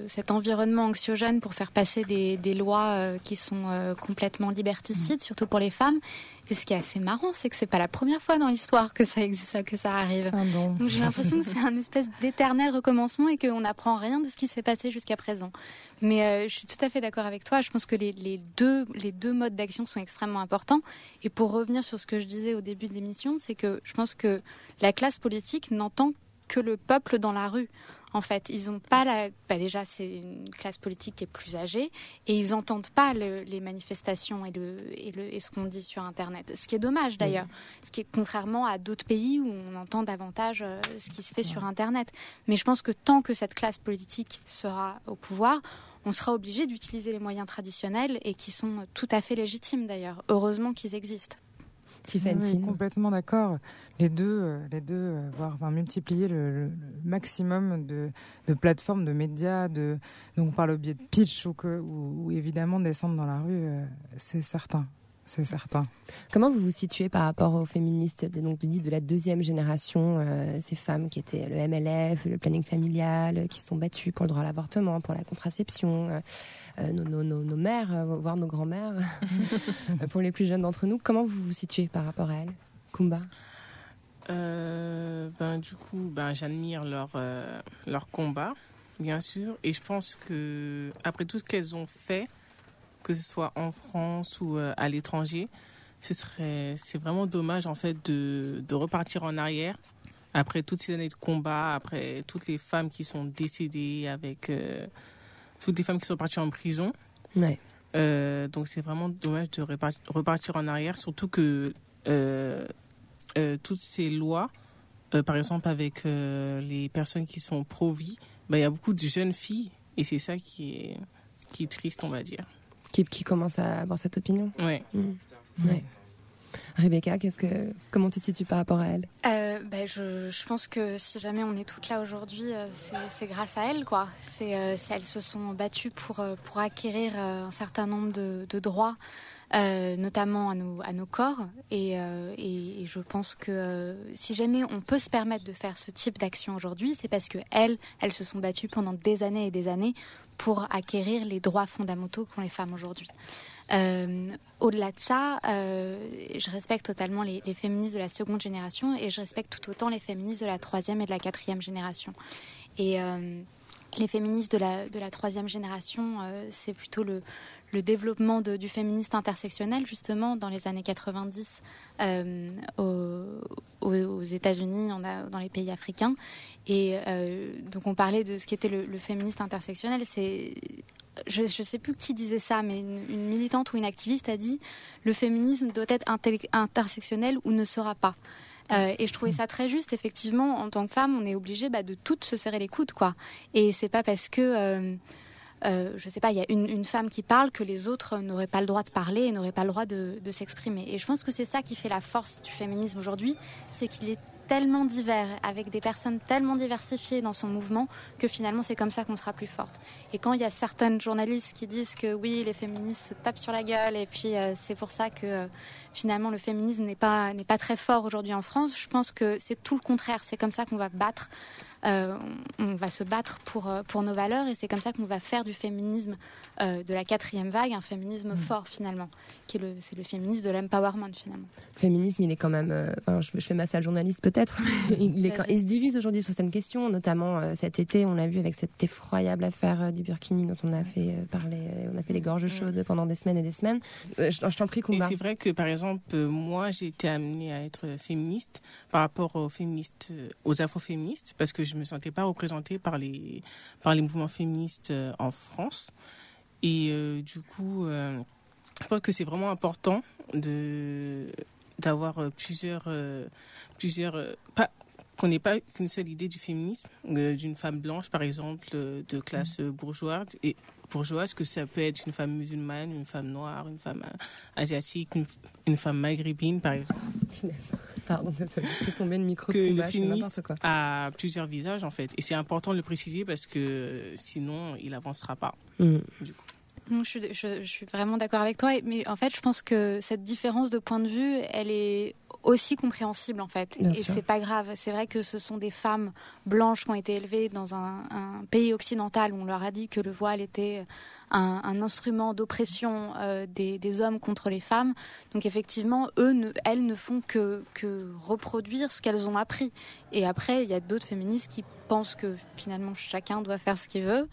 S7: cet environnement anxiogène pour faire passer des, des lois qui sont complètement liberticides, surtout pour les femmes. Et ce qui est assez marrant, c'est que c'est pas la première fois dans l'histoire que ça existe, que ça arrive. Donc j'ai l'impression que c'est un espèce d'éternel recommencement et qu'on n'apprend rien de ce qui s'est passé jusqu'à présent. Mais euh, je suis tout à fait d'accord avec toi. Je pense que les, les, deux, les deux modes d'action sont extrêmement importants. Et pour revenir sur ce que je disais au début de l'émission, c'est que je pense que la classe politique n'entend que le peuple dans la rue. En fait, ils ont pas la. Bah, déjà, c'est une classe politique qui est plus âgée et ils n'entendent pas les manifestations et, le, et, le, et ce qu'on dit sur Internet. Ce qui est dommage d'ailleurs. Ce qui est contrairement à d'autres pays où on entend davantage euh, ce qui se fait sur Internet. Mais je pense que tant que cette classe politique sera au pouvoir, on sera obligé d'utiliser les moyens traditionnels et qui sont tout à fait légitimes d'ailleurs. Heureusement qu'ils existent.
S8: Oui, complètement d'accord. Les deux, euh, les deux, euh, voire enfin, multiplier le, maximum de, de, plateformes, de médias, de donc par le biais de pitch ou que, ou, évidemment descendre dans la rue, euh, c'est certain. C'est certain.
S1: Comment vous vous situez par rapport aux féministes donc, de la deuxième génération, ces femmes qui étaient le MLF, le planning familial, qui sont battues pour le droit à l'avortement, pour la contraception euh, nos, nos, nos, mères, euh, voire nos grands-mères, [laughs] pour les plus jeunes d'entre nous. Comment vous vous situez par rapport à elles, Kumba
S9: euh, ben, Du coup, ben, j'admire leur, leur combat, bien sûr. Et je pense que après tout ce qu'elles ont fait, que ce soit en France ou à l'étranger, ce serait, c'est vraiment dommage en fait de, de repartir en arrière après toutes ces années de combat, après toutes les femmes qui sont décédées avec toutes les femmes qui sont parties en prison. Euh, donc c'est vraiment dommage de repartir en arrière, surtout que euh, euh, toutes ces lois, par exemple avec les personnes qui sont pro-vie, bah, il y a beaucoup de jeunes filles et c'est ça qui est, qui est triste, on va dire.
S1: Qui, qui commence à avoir cette opinion
S9: Oui.
S1: Mmh. Ouais. Rebecca, qu'est-ce que, comment tu te situes par rapport à elle?
S7: Euh, ben je, je, pense que si jamais on est toutes là aujourd'hui, euh, c'est grâce à elles. Quoi. C'est, euh, elles se sont battues pour, pour acquérir un certain nombre de, de droits euh, notamment à nos, corps. Et, euh, je pense que euh, si jamais on peut se permettre de faire ce type d'action aujourd'hui, c'est parce que elles, se sont battues pendant des années et des années pour acquérir les droits fondamentaux qu'ont les femmes aujourd'hui. Au-delà de ça, je respecte totalement les, féministes de la seconde génération et je respecte tout autant les féministes de la troisième et de la quatrième génération. Et les féministes de la, de la troisième génération, c'est plutôt le, le développement du féministe intersectionnel, justement, dans les années 90 euh, aux, États-Unis, dans les pays africains. Et euh, donc, on parlait de ce qu'était le, le féministe intersectionnel. C'est. Je ne sais plus qui disait ça, mais une, militante ou une activiste a dit le féminisme doit être intersectionnel ou ne sera pas. Euh, et je trouvais ça très juste. Effectivement, en tant que femme, on est obligé bah, de toutes se serrer les coudes, quoi. Et c'est pas parce que, euh, je sais pas, il y a une, femme qui parle que les autres n'auraient pas le droit de parler et n'auraient pas le droit de, de s'exprimer. Et je pense que c'est ça qui fait la force du féminisme aujourd'hui, c'est qu'il est tellement divers, avec des personnes tellement diversifiées dans son mouvement, que finalement c'est comme ça qu'on sera plus forte. Et quand il y a certaines journalistes qui disent que oui, les féministes se tapent sur la gueule, et puis euh, c'est pour ça que euh, finalement le féminisme n'est pas, n'est pas très fort aujourd'hui en France, je pense que c'est tout le contraire. C'est comme ça qu'on va battre, euh, on va se battre pour, euh, pour nos valeurs, et c'est comme ça qu'on va faire du féminisme euh, de la quatrième vague un féminisme fort finalement, qui est le, c'est le féminisme de l'empowerment finalement.
S10: Le féminisme, il est quand même. euh, enfin, je, je fais ma sale journaliste peut-être, mais [laughs] il, est quand-
S7: Vas-y.
S10: il se divise aujourd'hui sur certaines questions, notamment euh, cet été, on l'a vu avec cette effroyable affaire euh, du Burkini dont on a fait euh, parler, on a fait les gorges chaudes pendant des semaines et des semaines. Euh, je je t'en prie,
S9: Et
S10: combat.
S9: c'est vrai que, par exemple, moi, j'ai été amenée à être féministe par rapport aux féministes, euh, aux afroféministes, parce que je me sentais pas représentée par les, par les mouvements féministes euh, en France. Et euh, du coup, euh, je pense que c'est vraiment important de d'avoir plusieurs, euh, plusieurs, pas qu'on n'ait pas qu'une seule idée du féminisme, d'une femme blanche, par exemple, de classe euh, bourgeoise, et bourgeoise, que ça peut être une femme musulmane, une femme noire, une femme asiatique, une, une femme maghrébine, par exemple.
S10: Pardon, [laughs] désolée, je tomber le micro
S9: Que le
S10: quoi.
S9: a plusieurs visages, en fait. Et c'est important de le préciser parce que euh, sinon, il avancera pas.
S10: Mm.
S9: Du coup.
S7: Non, je, suis, je- je suis vraiment d'accord avec toi, mais en fait, je pense que cette différence de point de vue, elle est aussi compréhensible en fait,
S10: Bien
S7: et c'est pas grave. C'est vrai que ce sont des femmes blanches qui ont été élevées dans un, un pays occidental où on leur a dit que le voile était un, instrument d'oppression euh, des, hommes contre les femmes. Donc effectivement, elles ne font que reproduire ce qu'elles ont appris. Et après, il y a d'autres féministes qui pensent que finalement chacun doit faire ce qu'il veut.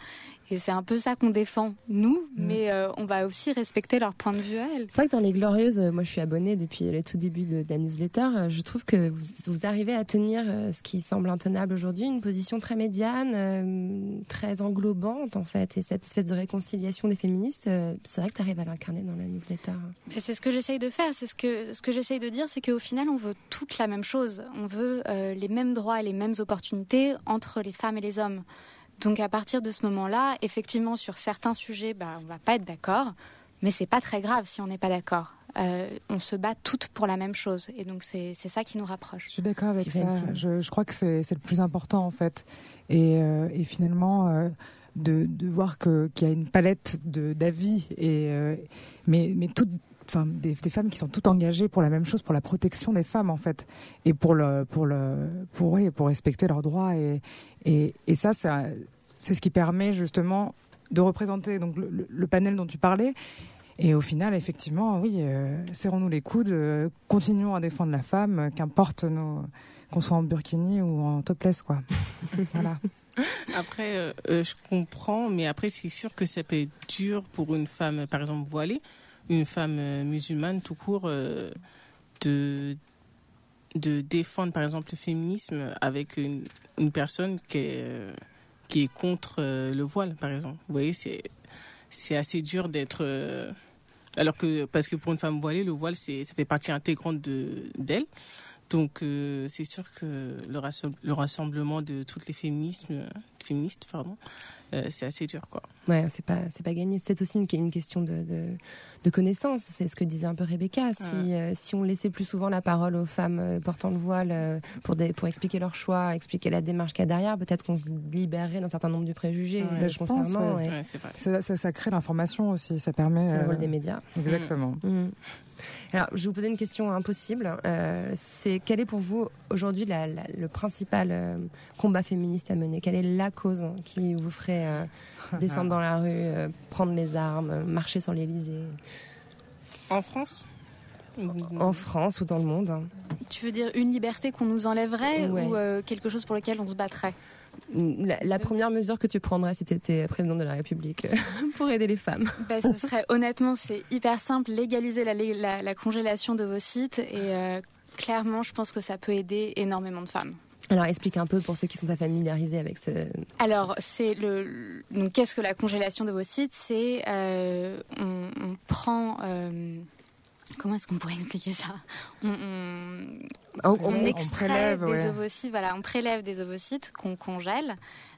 S7: Et c'est un peu ça qu'on défend, nous, mais euh, on va aussi respecter leur point de vue à elles.
S10: C'est vrai que dans les Glorieuses, euh, moi je suis abonnée depuis le tout début de, de la newsletter, euh, je trouve que vous, vous arrivez à tenir ce qui semble intenable aujourd'hui, une position très médiane, très englobante en fait, et cette espèce de réconciliation des féministes, c'est vrai que tu arrives à l'incarner dans la newsletter.
S7: Et c'est ce que j'essaye de faire. C'est ce que ce que j'essaye de dire, c'est qu'au final, on veut toute la même chose. On veut euh, les mêmes droits et les mêmes opportunités entre les femmes et les hommes. Donc à partir de ce moment-là, effectivement, sur certains sujets, bah, on va pas être d'accord, mais c'est pas très grave si on n'est pas d'accord. Euh, on se bat toutes pour la même chose, et donc c'est c'est ça qui nous rapproche.
S8: Je suis d'accord avec ça. Je, je crois que c'est c'est le plus important en fait. Et, euh, et finalement, euh, de, de voir que- qu'il y a une palette de- d'avis, et mais, mais toutes, enfin, des, des femmes qui sont toutes engagées pour la même chose, pour la protection des femmes en fait, et pour le, pour le, pour oui, pour respecter leurs droits. Et, et, et ça, ça, c'est ce qui permet justement de représenter donc le, panel dont tu parlais. Et au final, effectivement, oui, euh, serrons-nous les coudes, euh, continuons à défendre la femme, euh, qu'importe nos, qu'on soit en burkini ou en topless, quoi. [laughs] voilà.
S9: Après, je comprends, mais après, c'est sûr que ça peut être dur pour une femme, par exemple, voilée, une femme euh, musulmane tout court, euh, de, de défendre, par exemple, le féminisme avec une, une personne qui est, euh, qui est contre le voile, par exemple. Vous voyez, c'est, c'est assez dur d'être. alors que, parce que pour une femme voilée, le voile, c'est, ça fait partie intégrante de, d'elle. Donc, c'est sûr que le, rassem- le rassemblement de toutes les féminismes, féministes, pardon, c'est assez dur, quoi.
S1: Ouais, c'est pas, c'est pas gagné. C'est peut-être aussi une, une question de, de connaissance. C'est ce que disait un peu Rebecca. Si, euh, si on laissait plus souvent la parole aux femmes euh, portant le voile euh, pour, des, pour expliquer leur choix, expliquer la démarche qu'il y a derrière, peut-être qu'on se libérerait d'un certain nombre de préjugés
S8: ouais, je concernant. Pense, ouais. ça, ça, ça, crée l'information aussi. Ça permet.
S1: C'est le rôle des médias.
S8: Exactement.
S1: Mmh. Mmh. Alors, je vais vous poser une question impossible. Euh, c'est quel est pour vous aujourd'hui le principal euh, combat féministe à mener? Quelle est la cause qui vous ferait euh, [laughs] descendre dans la rue, prendre les armes, marcher sur l'Élysée
S9: En France
S1: en France ou dans le monde.
S7: Tu veux dire une liberté qu'on nous enlèverait ouais. ou quelque chose pour lequel on se battrait?
S1: La, la, première mesure que tu prendrais si tu étais président de la République [laughs] pour aider les femmes
S7: bah, Ce serait honnêtement, c'est hyper simple, légaliser la, la, la, congélation de vos sites et euh, clairement, je pense que ça peut aider énormément de femmes.
S1: Alors explique un peu pour ceux qui sont pas familiarisés avec ce.
S7: Alors c'est le donc qu'est-ce que la congélation sites? C'est euh, on, on, prend euh, comment est-ce qu'on pourrait expliquer ça? On, on, on, extrait prélève, des ouais. ovocytes, voilà, on prélève des ovocytes qu'on congèle,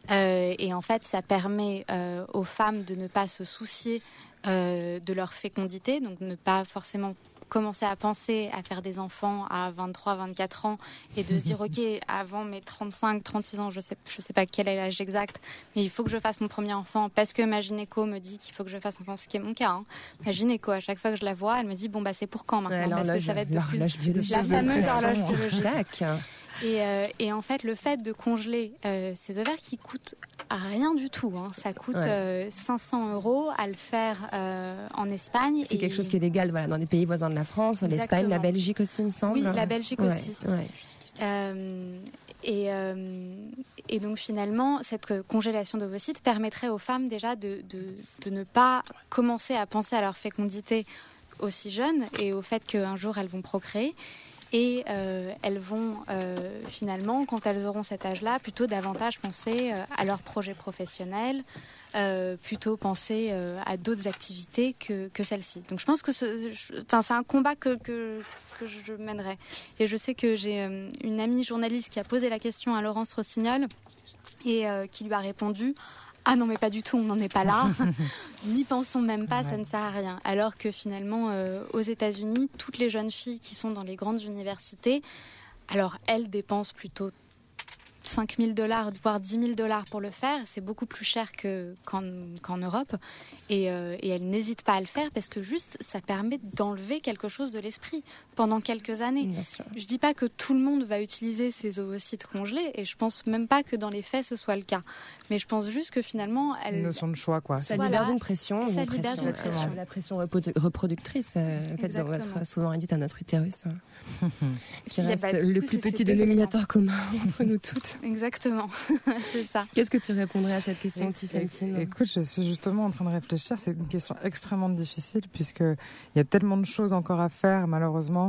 S7: euh, et en fait, ça permet aux femmes de ne pas se soucier de leur fécondité, donc ne pas forcément commencer à penser à faire des enfants à 23, 24 ans et de se dire [laughs] ok avant mes 35, 36 ans, je sais je sais pas quel est l'âge exact, mais il faut que je fasse mon premier enfant parce que ma gynéco me dit qu'il faut que je fasse un enfant, ce qui est mon cas. Hein. Ma gynéco à chaque fois que je la vois, elle me dit bon bah c'est pour quand maintenant? Ouais, parce que ça va être de plus la fameuse horloge biologique. Et, euh, et, en fait, le fait de congeler euh, ces ovaires qui coûtent rien du tout, hein. ça coûte ouais. euh, 500 euros à le faire euh, en Espagne.
S1: C'est et... quelque chose qui est légal voilà, dans les pays voisins de la France, l'Espagne, la Belgique aussi, il me semble.
S7: Oui, la Belgique ouais, aussi. Et, et, donc finalement, cette congélation d'ovocytes permettrait aux femmes déjà de, de, de ne pas commencer à penser à leur fécondité aussi jeune et au fait qu'un jour elles vont procréer et euh, elles vont euh, finalement, quand elles auront cet âge-là, plutôt davantage penser euh, à leur projet professionnel, plutôt penser à d'autres activités que, que celle-ci. Donc je pense que c'est un combat que, que, je mènerai. Et je sais que j'ai une amie journaliste qui a posé la question à Laurence Rossignol et qui lui a répondu ah non, mais pas du tout, on n'en est pas là. [laughs] N'y pensons même pas, ouais. ça ne sert à rien. Alors que finalement, euh, aux États-Unis, toutes les jeunes filles qui sont dans les grandes universités, alors elles dépensent plutôt 5 000 dollars, voire 10 000 dollars pour le faire. C'est beaucoup plus cher qu'en qu qu Europe. Et, euh, et elle n'hésite pas à le faire parce que juste, ça permet d'enlever quelque chose de l'esprit pendant quelques années. Je dis pas que tout le monde va utiliser ces ovocytes congelés et je pense même pas que dans les faits ce soit le cas. Mais je pense juste que finalement, elle...
S8: une notion de choix, quoi.
S1: Ça libère d'une pression, ça libère d'une pression. La pression reproductrice, euh, en fait, doit être souvent réduite à notre utérus. [laughs] qui reste pas, le coup, plus petit dénominateur commun [laughs] entre nous toutes.
S7: Exactement, [laughs] c'est ça.
S1: Qu'est-ce que tu répondrais à cette question, Tiffany
S8: Écoute, je suis justement en train de réfléchir. C'est une question extrêmement difficile puisque il y a tellement de choses encore à faire, malheureusement.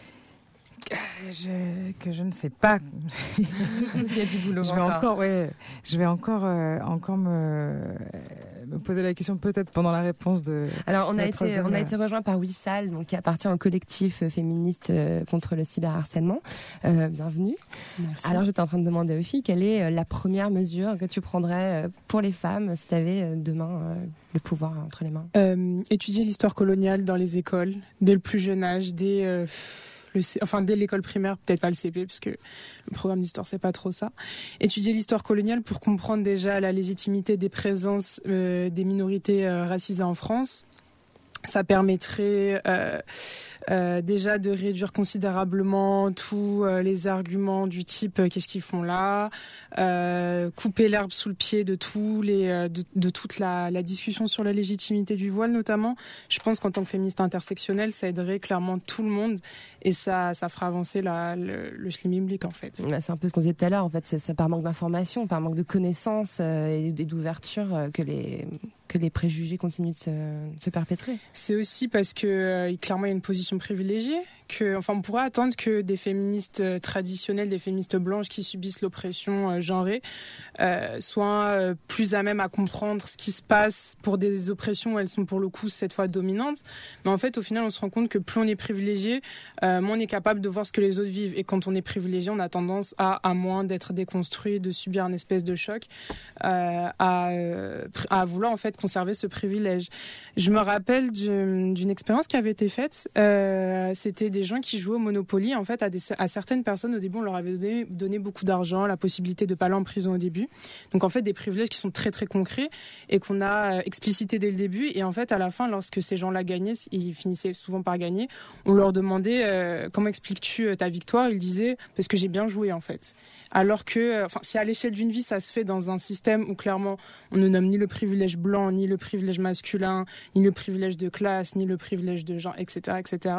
S8: je, que je ne sais pas. [laughs]
S1: il y a du boulot.
S8: Je vais encore, encore ouais, je vais encore, euh, encore me, me poser la question peut-être pendant la réponse de.
S1: Alors on a été, on a été rejoint par Wissal, donc qui appartient au collectif féministe euh, contre le cyberharcèlement. Euh, bienvenue.
S11: Merci.
S1: Alors j'étais en train de demander aux filles quelle est la première mesure que tu prendrais pour les femmes si tu avais demain le pouvoir entre les mains?
S11: Euh, étudier l'histoire coloniale dans les écoles dès le plus jeune âge, dès le, enfin dès l'école primaire, peut-être pas le CP parce que le programme d'histoire c'est pas trop ça. Étudier l'histoire coloniale pour comprendre déjà la légitimité des présences euh, des minorités euh, racisées en France. Ça permettrait euh, euh, déjà de réduire considérablement tous euh, les arguments du type euh, qu'est-ce qu'ils font là, euh, couper l'herbe sous le pied de tous les de, de toute la, la, discussion sur la légitimité du voile notamment. Je pense qu'en tant que féministe intersectionnelle, ça aiderait clairement tout le monde et ça ça fera avancer la, le, le biblique en fait.
S1: C'est un peu ce qu'on disait tout à l'heure en fait, c'est par manque d'information, par manque de connaissances et d'ouverture que les que les préjugés continuent de se, de se perpétrer.
S11: C'est aussi parce que euh, clairement il y a une position privilégiée enfin, on pourrait attendre que des féministes euh, traditionnelles, des féministes blanches qui subissent l'oppression euh, genrée, euh, soient plus à même à comprendre ce qui se passe pour des oppressions où elles sont pour le coup cette fois dominantes. Mais en fait, au final, on se rend compte que plus on est privilégié, moins on est capable de voir ce que les autres vivent. Et quand on est privilégié, on a tendance à, moins d'être déconstruit, de subir un espèce de choc, à, vouloir en fait conserver ce privilège. Je me rappelle d'une expérience qui avait été faite. C'était des gens qui jouaient au Monopoly. En fait, à, des, certaines personnes, au début, on leur avait donné, beaucoup d'argent, la possibilité de pas aller en prison au début. Donc, en fait, des privilèges qui sont très, très concrets et qu'on a euh, explicité dès le début. Et en fait, à la fin, lorsque ces gens-là gagnaient, ils finissaient souvent par gagner, on leur demandait euh, comment expliques-tu euh, ta victoire? Ils disaient parce que j'ai bien joué, en fait. Alors que, enfin, si à l'échelle d'une vie, ça se fait dans un système où clairement on ne nomme ni le privilège blanc, ni le privilège masculin, ni le privilège de classe, ni le privilège de genre, etc., etc.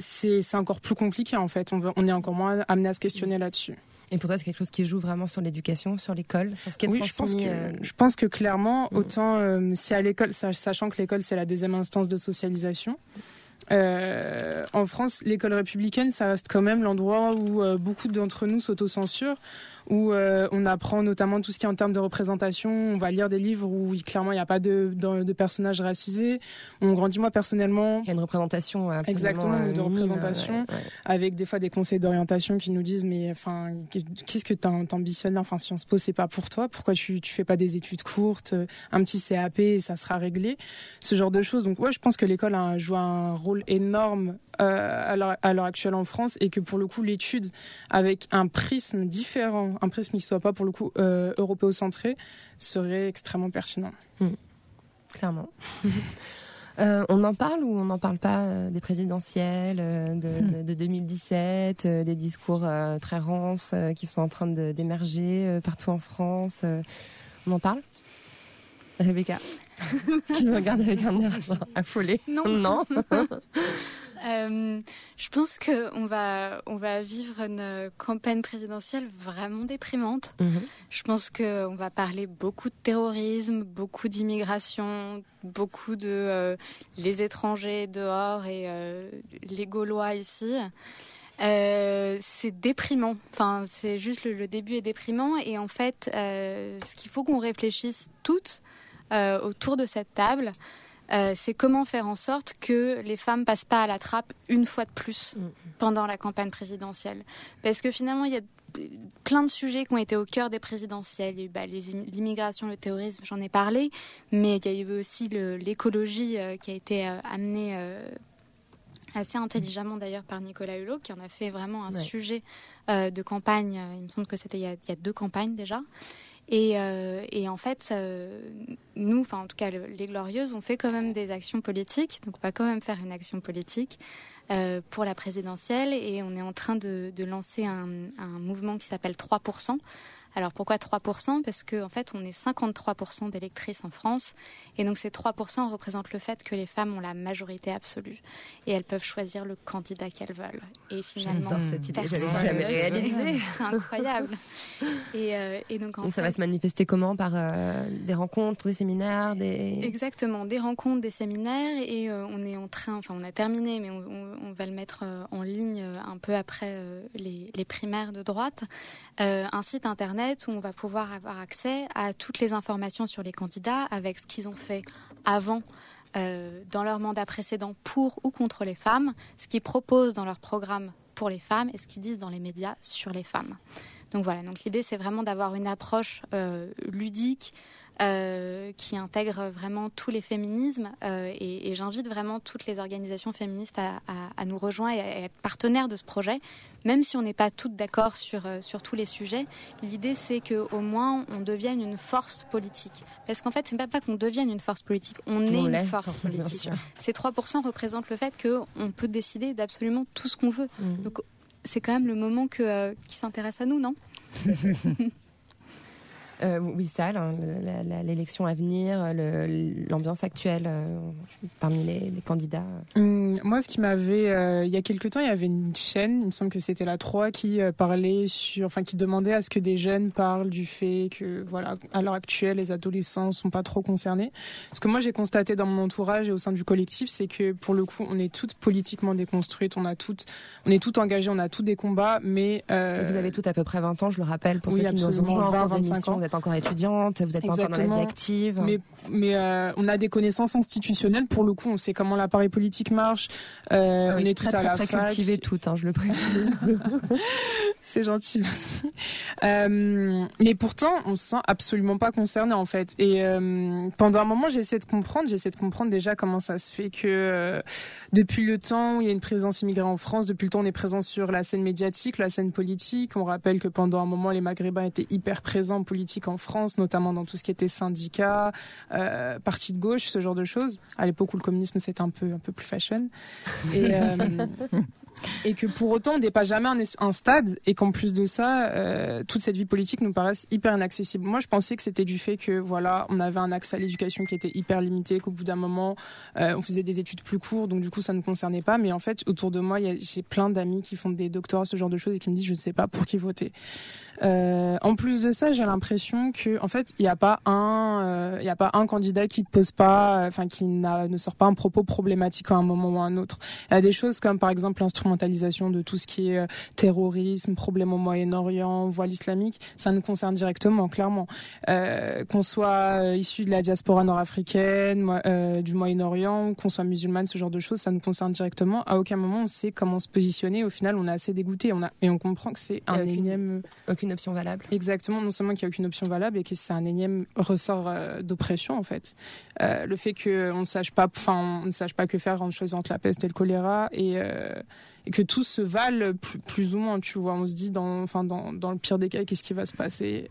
S11: c'est c'est encore plus compliqué en fait. On, est encore moins amené à se questionner là-dessus.
S10: Et pour toi, c'est quelque chose qui joue vraiment sur l'éducation, sur l'école, sur ce qui est
S11: Oui, je pense
S10: transmis.
S11: que,
S10: euh,
S11: je pense que clairement,
S10: Mm.
S11: autant euh, si à l'école, sach- sachant que l'école c'est la deuxième instance de socialisation, euh, en France, l'école républicaine, ça reste quand même l'endroit où euh, beaucoup d'entre nous s'autocensurent, où euh, on apprend notamment tout ce qui est en termes de représentation. On va lire des livres où oui, clairement il n'y a pas de, de, de personnages racisés. On grandit moi personnellement.
S10: Il y a une représentation absolument,
S11: Exactement,
S10: euh,
S11: de
S10: minime,
S11: représentation,
S10: ouais, ouais.
S11: avec des fois des conseils d'orientation qui nous disent mais enfin qu'est-ce que t'am- t'ambitionnes Enfin Sciences Po c'est pas pour toi. Pourquoi tu tu fais pas des études courtes, euh, un petit CAP et ça sera réglé? Ce genre de choses. Donc ouais, je pense que l'école a joue un rôle énorme euh, à l'heure actuelle en France et que pour le coup l'étude avec un prisme différent, un prisme qui soit pas pour le coup euh, européocentré, serait extrêmement pertinent.
S10: clairement. [laughs] Euh, on en parle ou on n'en parle pas euh, des présidentielles euh, de, de- de 2017, euh, des discours très rances qui sont en train d'émerger partout en France On en parle? Rebecca? [laughs] Qui me regarde avec un air affolé.
S7: Non.
S10: non? [laughs]
S7: Euh, je pense qu'on va, on va vivre une campagne présidentielle vraiment déprimante.
S10: Mhm.
S7: Je pense qu'on va parler beaucoup de terrorisme, beaucoup d'immigration, beaucoup de euh, les étrangers dehors et euh, les Gaulois ici. Euh, c'est déprimant. Enfin, c'est juste le, le début est déprimant. Et en fait, euh, ce qu'il faut qu'on réfléchisse toutes euh, autour de cette table, euh, c'est comment faire en sorte que les femmes passent pas à la trappe une fois de plus pendant la campagne présidentielle. Parce que finalement, il y a plein de sujets qui ont été au cœur des présidentielles. Il y a eu bah, l'immigration, le terrorisme, j'en ai parlé, mais il y a eu aussi l'écologie euh, qui a été euh, amenée euh, assez intelligemment d'ailleurs par Nicolas Hulot, qui en a fait vraiment un
S10: Ouais.
S7: sujet de campagne. Il me semble que c'était il y a deux campagnes déjà. Et, euh, et en fait, euh, nous, enfin en tout cas le- les Glorieuses, on fait quand même des actions politiques, donc on va quand même faire une action politique euh, pour la présidentielle et on est en train de, de lancer un, un mouvement qui s'appelle 3%. Alors pourquoi 3% Parce qu'en en fait, on est 53% d'électrices en France. Et donc ces 3% représentent le fait que les femmes ont la majorité absolue. Et elles peuvent choisir le candidat qu'elles veulent. Et finalement,
S10: cette idée, jamais
S7: ne le sait.
S10: réalisé.
S7: C'est incroyable. Et, euh, et donc en
S10: Donc ça
S7: fait,
S10: va se manifester comment? Par euh, des rencontres, des séminaires, des...
S7: Exactement, des rencontres, des séminaires, et euh, on est en train, enfin on a terminé, mais on, on- on va le mettre en ligne un peu après les, les primaires de droite, un site internet où on va pouvoir avoir accès à toutes les informations sur les candidats avec ce qu'ils ont fait avant. euh, dans leur mandat précédent pour ou contre les femmes, ce qu'ils proposent dans leur programme pour les femmes et ce qu'ils disent dans les médias sur les femmes. Donc voilà, donc l'idée c'est vraiment d'avoir une approche euh, ludique euh, qui intègre vraiment tous les féminismes euh, et, et j'invite vraiment toutes les organisations féministes à, à- à nous rejoindre et à être partenaires de ce projet, même si on n'est pas toutes d'accord sur, euh, sur tous les sujets. L'idée c'est qu'au moins on devienne une force politique. Parce qu'en fait, c'est pas, pas qu'on devienne une force politique, on, est une force politique. Ces 3% représentent le fait qu'on peut décider d'absolument tout ce qu'on veut.
S10: Mhm.
S7: Donc c'est quand même le moment que, euh, qui s'intéresse à nous, non? [laughs]
S10: Euh, oui, ça, la- l'élection à venir, le- l'ambiance actuelle euh, parmi les, les candidats.
S11: Hum, moi, ce qui m'avait, euh, il y a quelque temps, il y avait une chaîne, il me semble que c'était la 3, qui euh, parlait sur, enfin, qui demandait à ce que des jeunes parlent du fait que, voilà, à l'heure actuelle, les adolescents sont pas trop concernés. Ce que moi j'ai constaté dans mon entourage et au sein du collectif, c'est que pour le coup, on est toutes politiquement déconstruites, on a toutes, on est toutes engagées, on a tous des combats, mais euh,
S10: Vous avez toutes à peu près 20 ans, je le rappelle, pour
S11: oui,
S10: ceux qui nous ont
S11: absolument,
S10: rejoints en
S11: 20,
S10: cours
S11: 25
S10: d'émission.
S11: ans.
S10: Encore étudiante, vous n'êtes pas encore dans la vie active.
S11: Mais, mais euh, on a des connaissances institutionnelles pour le coup. On sait comment l'appareil politique marche. Euh,
S10: Ah oui,
S11: on est
S10: très,
S11: toutes à
S10: très,
S11: la
S10: très
S11: fac.
S10: cultivées toutes, hein, je le précise. [laughs]
S11: C'est gentil, merci. Euh, mais pourtant, on se sent absolument pas concerné en fait. Et euh, pendant un moment, j'ai essayé de comprendre. J'ai essayé de comprendre déjà comment ça se fait que euh, depuis le temps où il y a une présence immigrée en France, depuis le temps on est présent sur la scène médiatique, la scène politique. On rappelle que pendant un moment, les Maghrébins étaient hyper présents en politique en France, notamment dans tout ce qui était syndicats, euh, parti de gauche, ce genre de choses. À l'époque où le communisme c'était un peu un peu plus fashion. [laughs] et que pour autant on dépasse jamais un, stade et qu'en plus de ça euh, toute cette vie politique nous paraisse hyper inaccessible. Moi je pensais que c'était du fait que voilà on avait un accès à l'éducation qui était hyper limité qu'au bout d'un moment euh, on faisait des études plus courtes donc du coup ça ne concernait pas. Mais en fait autour de moi j'ai plein d'amis qui font des doctorats ce genre de choses et qui me disent je ne sais pas pour qui voter euh, en plus de ça, j'ai l'impression que, en fait, il n'y a pas un, euh, il y a pas un candidat qui pose pas, euh, enfin, qui ne sort pas un propos problématique à un moment ou à un autre. Il y a des choses comme, par exemple, l'instrumentalisation de tout ce qui est euh, terrorisme, problème au Moyen-Orient, voile islamique. Ça nous concerne directement, clairement. Euh, qu'on soit euh, issu de la diaspora nord-africaine, euh, du Moyen-Orient, qu'on soit musulmane, ce genre de choses, ça nous concerne directement. À aucun moment on sait comment se positionner. Au final, on est assez dégoûté. On a et on comprend que c'est un
S10: aucune-
S11: énième
S10: Aucune option valable.
S11: Exactement, non seulement qu'il n'y a aucune option valable et que c'est un énième ressort euh, d'oppression en fait. Euh, le fait qu'on ne sache pas, ne sache pas que faire en choisissant entre la peste et le choléra et, euh, que tous se valent plus, ou moins, tu vois. On se dit dans le pire des cas, qu'est-ce qui va se passer?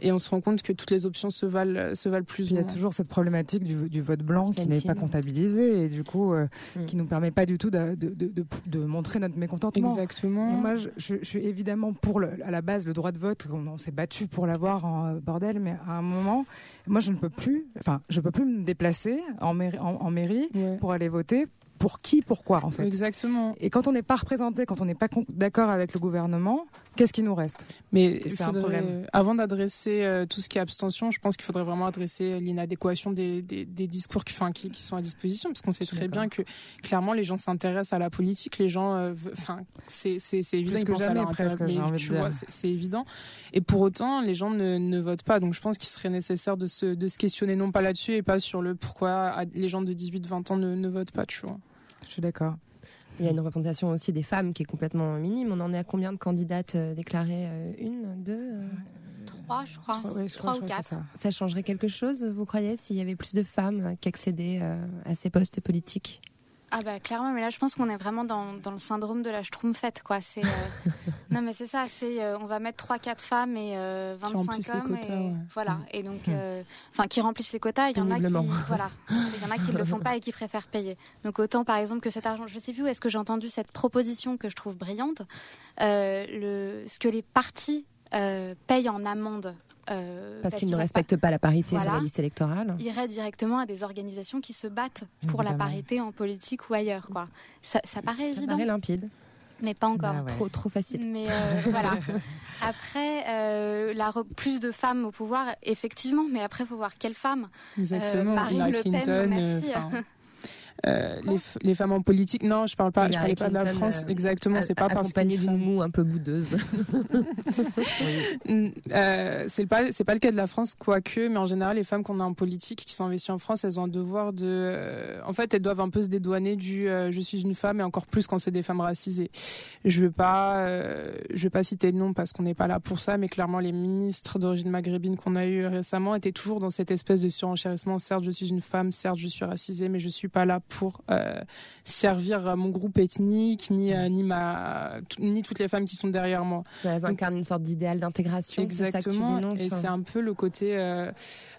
S11: Et on se rend compte que toutes les options se valent, se valent plus
S8: Il y a toujours cette problématique du, du vote blanc qui n'est pas comptabilisé et du coup euh,
S10: Mm.
S8: qui nous permet pas du tout de, de, de, de- de montrer notre mécontentement.
S11: Exactement.
S8: Et moi, je, je- je suis évidemment pour le, à la base le droit de vote. On, on s'est battu pour l'avoir en euh, bordel, mais à un moment, moi, je ne peux plus. Enfin, je peux plus me déplacer en mairie, en, en mairie pour aller voter. Pour qui, pourquoi, en fait.
S11: Exactement.
S8: Et quand on n'est pas représenté, quand on n'est pas d'accord avec le gouvernement, qu'est-ce qui nous reste?
S11: Mais
S8: c'est un problème.
S11: avant d'adresser euh, tout ce qui est abstention, je pense qu'il faudrait vraiment adresser l'inadéquation des, des, des discours qui, enfin, qui, qui sont à disposition, parce qu'on sait très bien que clairement les gens s'intéressent à la politique, les gens, euh, enfin, c'est évident,
S8: que
S11: à
S8: jamais,
S11: leur
S8: presque,
S11: mais tu vois, c'est évident. Et pour autant, les gens ne, ne votent pas, donc je pense qu'il serait nécessaire de se, de se questionner non pas là-dessus et pas sur le pourquoi les gens de 18-20 ans ne, ne votent pas, tu vois.
S8: Je suis d'accord.
S10: Il y a une représentation aussi des femmes qui est complètement minime. On en est à combien de candidates euh, déclarées euh, Une, deux euh
S7: Trois, je crois.
S8: Ouais, je
S7: Trois
S8: crois-
S7: ou
S8: je crois
S7: quatre.
S8: ça.
S10: Ça changerait quelque chose, vous croyez, s'il y avait plus de femmes qui accédaient à ces postes politiques?
S7: Ah bah clairement, mais là je pense qu'on est vraiment dans, dans le syndrome de la schtroumpfette quoi. C'est euh, [laughs] non mais c'est ça, c'est euh, on va mettre 3-4 femmes et euh, 25
S11: remplissent les
S7: hommes
S11: quotas,
S7: et
S11: ouais.
S7: voilà et donc euh, enfin qui remplissent les quotas. Il y en a qui [laughs] voilà, il y en a qui le font pas et qui préfèrent payer. Donc autant par exemple que cet argent, je sais plus où est-ce que j'ai entendu cette proposition que je trouve brillante, euh, le ce que les partis euh, payent en amende. Euh,
S10: Parce qu'ils ne
S7: pas-
S10: respectent pas la parité sur la liste électorale.
S7: irait directement à des organisations qui se battent pour la parité en politique ou ailleurs. Quoi. Ça, ça paraît
S10: Ça
S7: évident,
S10: paraît limpide.
S7: mais pas encore.
S8: Bah ouais.
S10: Trop, trop facile.
S7: Mais euh, [laughs] voilà. Après, euh, la plus de femmes au pouvoir, effectivement, mais après, il faut voir quelles femmes.
S11: Exactement.
S7: Euh, Marine
S11: Hillary
S7: Le Pen,
S11: Clinton,
S7: merci.
S11: Euh, euh, les, les femmes en politique, non, je parle pas, je parlais pas de la France.
S10: euh,
S11: Exactement, c'est pas parce
S10: accompagnée
S11: qu'une
S10: d'une moue un peu boudeuse. [laughs]
S11: Euh, c'est pas c'est pas le cas de la France quoique mais en général les femmes qu'on a en politique qui sont investies en France elles ont un devoir de euh, en fait elles doivent un peu se dédouaner du euh, je suis une femme et encore plus quand c'est des femmes racisées je veux pas euh, je vais pas citer de nom parce qu'on n'est pas là pour ça mais clairement les ministres d'origine maghrébine qu'on a eu récemment étaient toujours dans cette espèce de surenchérissement certes je suis une femme certes je suis racisée mais je suis pas là pour euh, servir mon groupe ethnique, ni euh, ni ma ni toutes les femmes qui sont derrière moi.
S1: Ça incarne une sorte d'idéal d'intégration.
S11: Exactement.
S1: et
S11: c'est un peu le côté, euh,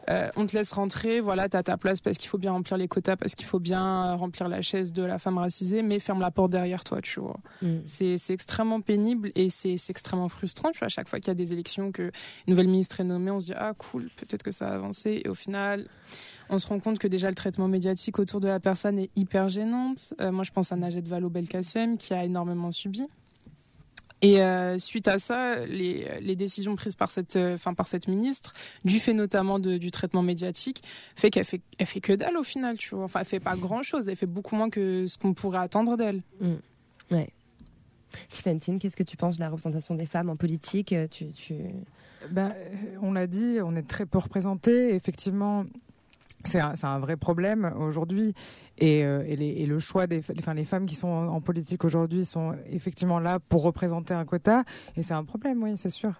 S11: euh, on te laisse rentrer, voilà, t'as ta place parce qu'il faut bien remplir les quotas, parce qu'il faut bien remplir la chaise de la femme racisée, mais ferme la porte derrière toi, tu vois.
S1: Mm.
S11: C'est c'est extrêmement pénible et c'est c'est extrêmement frustrant, tu vois. À chaque fois qu'il y a des élections, que une nouvelle ministre est nommée, on se dit ah cool, peut-être que ça a avancé, et au final on se rend compte que déjà le traitement médiatique autour de la personne est hyper gênante. Euh, moi, je pense à Najed Vallaud-Belkacem qui a énormément subi. Et euh, suite à ça, les, les décisions prises par cette, euh, enfin par cette ministre, du fait notamment de, du traitement médiatique, fait qu'elle fait, elle fait que dalle au final, tu vois. Enfin, elle fait pas grand chose. Elle fait beaucoup moins que ce qu'on pourrait attendre d'elle.
S1: Mm. Ouais. Tiffany, qu'est-ce que tu penses de la représentation des femmes en politique? Tu, tu...
S8: Ben, on l'a dit, on est très peu représentés. Effectivement, c'est un, vrai problème aujourd'hui. Et, euh, le choix des enfin, les femmes qui sont en politique aujourd'hui sont effectivement là pour représenter un quota. Et c'est un problème, oui, c'est sûr.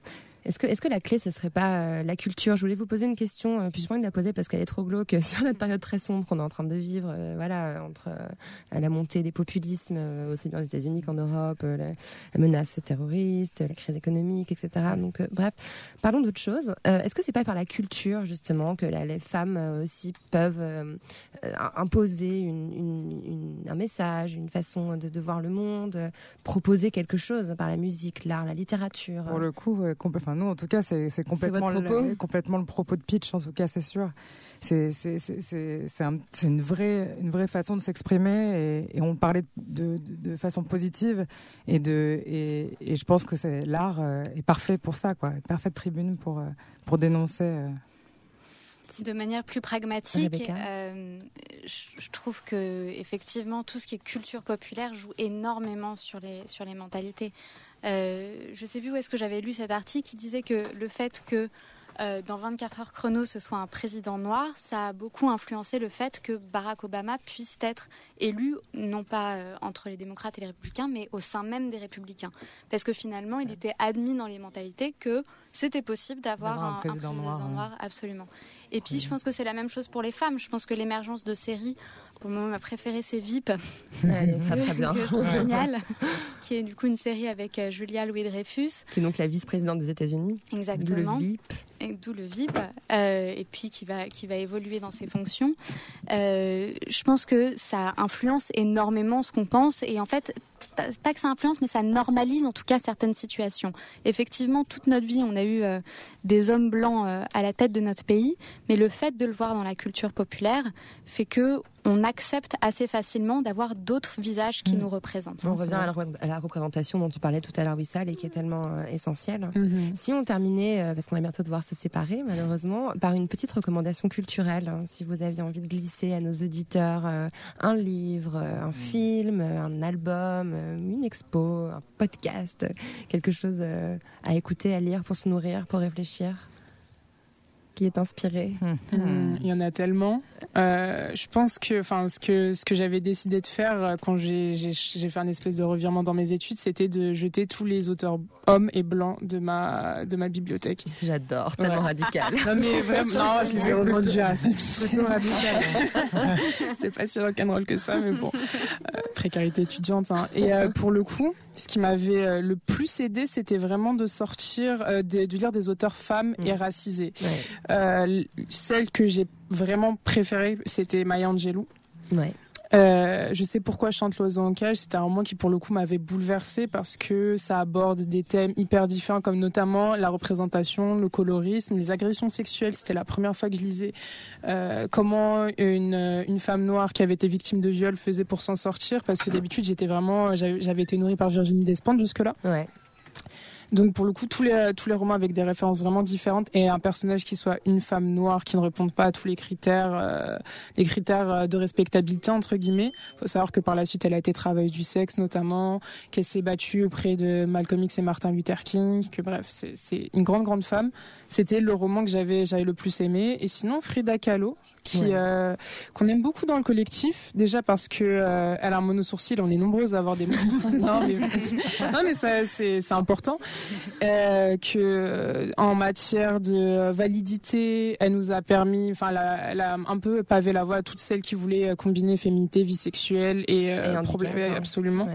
S1: Est-ce que, est-ce que la clé, ce serait pas euh, la culture? Je voulais vous poser une question, euh, puis je pas de la poser parce qu'elle est trop glauque [laughs] sur la période très sombre qu'on est en train de vivre, euh, voilà, entre euh, la montée des populismes, euh, aussi bien aux États-Unis qu'en Europe, la, menace terroriste, la crise économique, etc. Donc, bref, parlons d'autre chose. est-ce que c'est pas par la culture justement que les femmes aussi peuvent imposer un message, une façon de, de, voir le monde, proposer quelque chose par la musique, l'art, la littérature?
S8: Pour le coup, complètement Enfin, nous, en tout cas, c'est complètement, le, complètement le propos de pitch, en tout cas, c'est sûr. C'est un, une, vraie, une vraie façon de s'exprimer et, et, on parlait de, de, de, façon positive et, de, et, et je pense que l'art est parfait pour ça, quoi. Parfaite tribune pour, pour dénoncer.
S7: De manière plus pragmatique, euh, je trouve que effectivement tout ce qui est culture populaire joue énormément sur les sur les mentalités. Euh, je ne sais plus où est-ce que j'avais lu cet article qui disait que le fait que euh, dans 24 heures chrono ce soit un président noir, ça a beaucoup influencé le fait que Barack Obama puisse être élu, non pas euh, entre les démocrates et les républicains, mais au sein même des républicains. Parce que finalement, il était admis dans les mentalités que c'était possible d'avoir un, un, président, un président noir, noir, absolument. Et puis, je pense que c'est la même chose pour les femmes. Je pense que l'émergence de séries pour moment, ma préférée, c'est VIP.
S1: Elle est très, très bien.
S7: géniale. Qui est du coup une série avec euh, Julia Louis-Dreyfus.
S1: Qui est donc la vice-présidente des États-Unis.
S7: Exactement.
S1: D'où le VIP.
S7: D'où le VIP. Euh, et puis qui va, qui va évoluer dans ses fonctions. Euh, je pense que ça influence énormément ce qu'on pense. Et en fait, pas que ça influence, mais ça normalise en tout cas certaines situations. Effectivement, toute notre vie, on a eu euh, des hommes blancs euh, à la tête de notre pays, mais le fait de le voir dans la culture populaire fait que on accepte assez facilement d'avoir d'autres visages qui mmh. nous représentent.
S1: On revient à la, à la, représentation dont tu parlais tout à l'heure, Wissal, et qui est tellement euh, essentielle. Mmh. Si on terminait, euh, parce qu'on va bientôt devoir se séparer, malheureusement, par une petite recommandation culturelle, hein, si vous aviez envie de glisser à nos auditeurs euh, un livre, un mmh. film, un album, une expo, un podcast, quelque chose à écouter, à lire pour se nourrir, pour réfléchir qui est inspiré
S11: mmh. Il y en a tellement. Euh, je pense que, enfin, ce que ce que j'avais décidé de faire euh, quand j'ai fait un espèce de revirement dans mes études, c'était de jeter tous les auteurs hommes et blancs de ma de ma bibliothèque.
S1: J'adore, tellement ouais. radical. [laughs]
S11: non mais vraiment, non, je les ai revendus à ça. [laughs] C'est pas si rock'n'roll que ça, mais bon, euh, précarité étudiante. Hein. Et euh, pour le coup, ce qui m'avait euh, le plus aidé, c'était vraiment de sortir, euh, de, de, lire des auteurs femmes mmh. et racisées.
S1: Ouais.
S11: Euh, celle que j'ai vraiment préférée, c'était Maya Angelou.
S1: Ouais.
S11: Euh, je sais pourquoi je chante l'oiseau en cage. C'était un roman qui, pour le coup, m'avait bouleversée parce que ça aborde des thèmes hyper différents, comme notamment la représentation, le colorisme, les agressions sexuelles. C'était la première fois que je lisais euh, comment une, une femme noire qui avait été victime de viol faisait pour s'en sortir. Parce que d'habitude, j'étais vraiment, j'avais été nourrie par Virginie Despentes jusque-là.
S1: Ouais.
S11: Donc pour le coup, tous les, tous les romans avec des références vraiment différentes et un personnage qui soit une femme noire qui ne réponde pas à tous les critères, euh, les critères de respectabilité entre guillemets. Il faut savoir que par la suite, elle a été travailleuse du sexe notamment, qu'elle s'est battue auprès de Malcolm X et Martin Luther King, que bref, c'est une grande grande femme. C'était le roman que j'avais j'avais le plus aimé. Et sinon, Frida Kahlo, qui ouais. euh, qu'on aime beaucoup dans le collectif déjà parce que euh, elle a un mono sourcil on est nombreuses à avoir des mono [laughs] non mais, non, mais c'est c'est important euh, que en matière de validité, elle nous a permis, enfin, elle, a un peu pavé la voie à toutes celles qui voulaient combiner féminité, vie sexuelle et, euh, problème, absolument.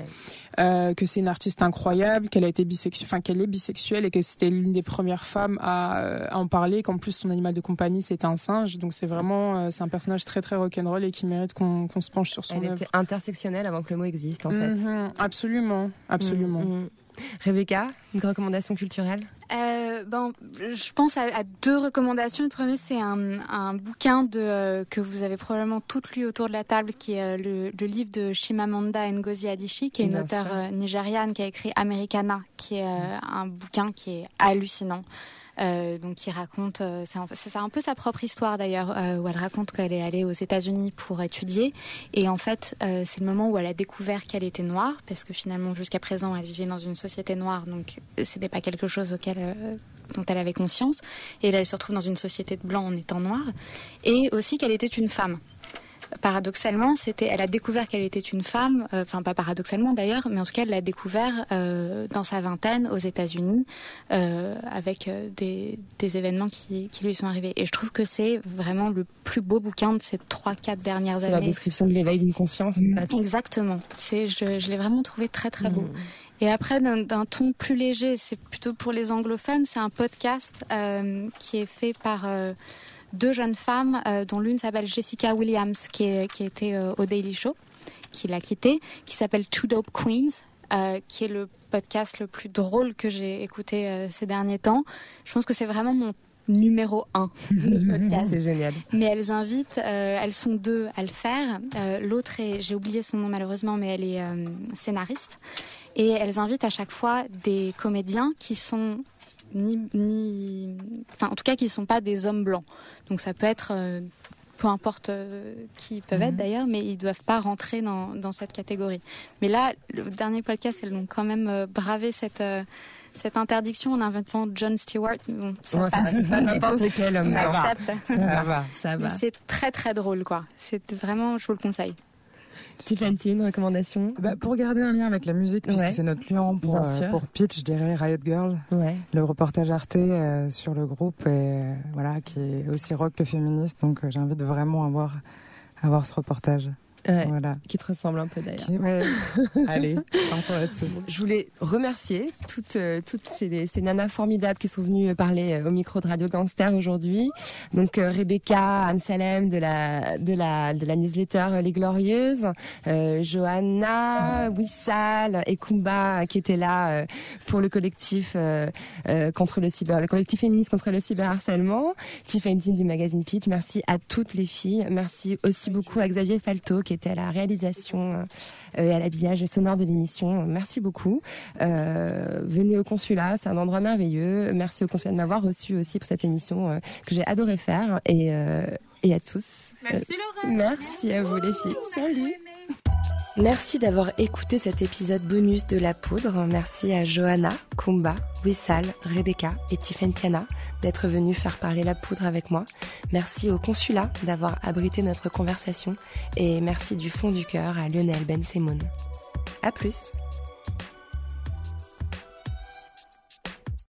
S11: Euh, que c'est une artiste incroyable, qu'elle a été bisexuelle, enfin qu'elle est bisexuelle et que c'était l'une des premières femmes à, à en parler, qu'en plus son animal de compagnie c'était un singe. Donc c'est vraiment, euh, c'est un personnage très très rock'n'roll et qui mérite qu'on se penche sur son
S1: Elle
S11: œuvre.
S1: était intersectionnelle avant que le mot existe en fait.
S11: Mhm, absolument, absolument.
S1: Mhm, mhm. Rebecca, une recommandation culturelle?
S7: Euh, bon, je pense à, deux recommandations. Le premier, c'est un, bouquin de, euh, que vous avez probablement toutes lu autour de la table, qui est euh, le, livre de Shimamanda Ngozi Adichie, qui est une auteure nigériane qui a écrit Americana, qui est un bouquin qui est hallucinant. Euh, donc qui raconte, euh, c'est un peu sa propre histoire d'ailleurs, euh, où elle raconte qu'elle est allée aux États-Unis pour étudier, et en fait c'est le moment où elle a découvert qu'elle était noire, parce que finalement jusqu'à présent elle vivait dans une société noire, donc ce n'était pas quelque chose dont elle avait conscience, et là elle se retrouve dans une société de blancs en étant noire, et aussi qu'elle était une femme paradoxalement, c'était, elle a découvert qu'elle était une femme, euh, enfin pas paradoxalement d'ailleurs, mais en tout cas elle l'a découvert euh, dans sa vingtaine aux États-Unis euh, avec des, événements qui, lui sont arrivés. Et je trouve que c'est vraiment le plus beau bouquin de ces trois, quatre dernières années.
S1: C'est la description de l'éveil d'une conscience.
S7: Exactement. C'est, je, l'ai vraiment trouvé très très beau. Mm. Et après, d'un ton plus léger, c'est plutôt pour les anglophones, c'est un podcast qui est fait par deux jeunes femmes, euh, dont l'une s'appelle Jessica Williams, qui, est, qui était euh, au Daily Show, qui l'a quitté, qui s'appelle Two Dope Queens, euh, qui est le podcast le plus drôle que j'ai écouté ces derniers temps. Je pense que c'est vraiment mon numéro un [laughs]
S1: C'est génial.
S7: Mais elles invitent, elles sont deux à le faire. L'autre est, j'ai oublié son nom malheureusement, mais elle est scénariste. Et elles invitent à chaque fois des comédiens qui sont ni, ni, enfin, en tout cas, qui ne sont pas des hommes blancs. Donc ça peut être, euh, peu importe euh, qui ils peuvent être mhm. d'ailleurs, mais ils ne doivent pas rentrer dans, dans, cette catégorie. Mais là, le dernier podcast, elles ont quand même euh, bravé cette cette interdiction en inventant John Stewart.
S1: Bon, ça passe. [laughs] N'importe quel homme.
S7: Ça,
S1: va.
S7: ça
S1: va. Ça va.
S7: C'est très très drôle, quoi. C'est vraiment, je vous le conseille.
S1: Tiffany, une recommandation
S8: bah, Pour garder un lien avec la musique, puisque c'est notre lion pour, euh, pour Pitch, je dirais Riot Girl. Le reportage Arte euh, sur le groupe, et, euh, voilà, qui est aussi rock que féministe. Donc j'invite vraiment à voir, à voir ce reportage
S1: voilà. Qui te ressemble un peu d'ailleurs. [laughs]
S8: Allez, là-dessus.
S1: Je voulais remercier toutes, euh, toutes ces, ces, nanas formidables qui sont venues parler euh, au micro de Radio Gangster aujourd'hui. Donc euh, Rebecca Amsalem de la, de la, de la newsletter Les Glorieuses, euh, Johanna, Wissal et Kumba qui étaient là pour le collectif contre le cyber, le collectif féministe contre le cyberharcèlement. Tiffany du magazine Pitch. Merci à toutes les filles. Merci aussi beaucoup à Xavier Falto qui était à la réalisation euh, et à l'habillage sonore de l'émission. Merci beaucoup. Euh, venez au consulat, c'est un endroit merveilleux. Merci au consulat de m'avoir reçu aussi pour cette émission euh, que j'ai adoré faire et, et à tous.
S12: Merci Laura.
S1: Merci, à vous les filles. Salut.
S13: Merci d'avoir écouté cet épisode bonus de La Poudre. Merci à Johanna, Kumba, Wissal, Rebecca et Tiana d'être venus faire parler La Poudre avec moi. Merci au consulat d'avoir abrité notre conversation et merci du fond du cœur à Lionel Ben Semoun. À plus!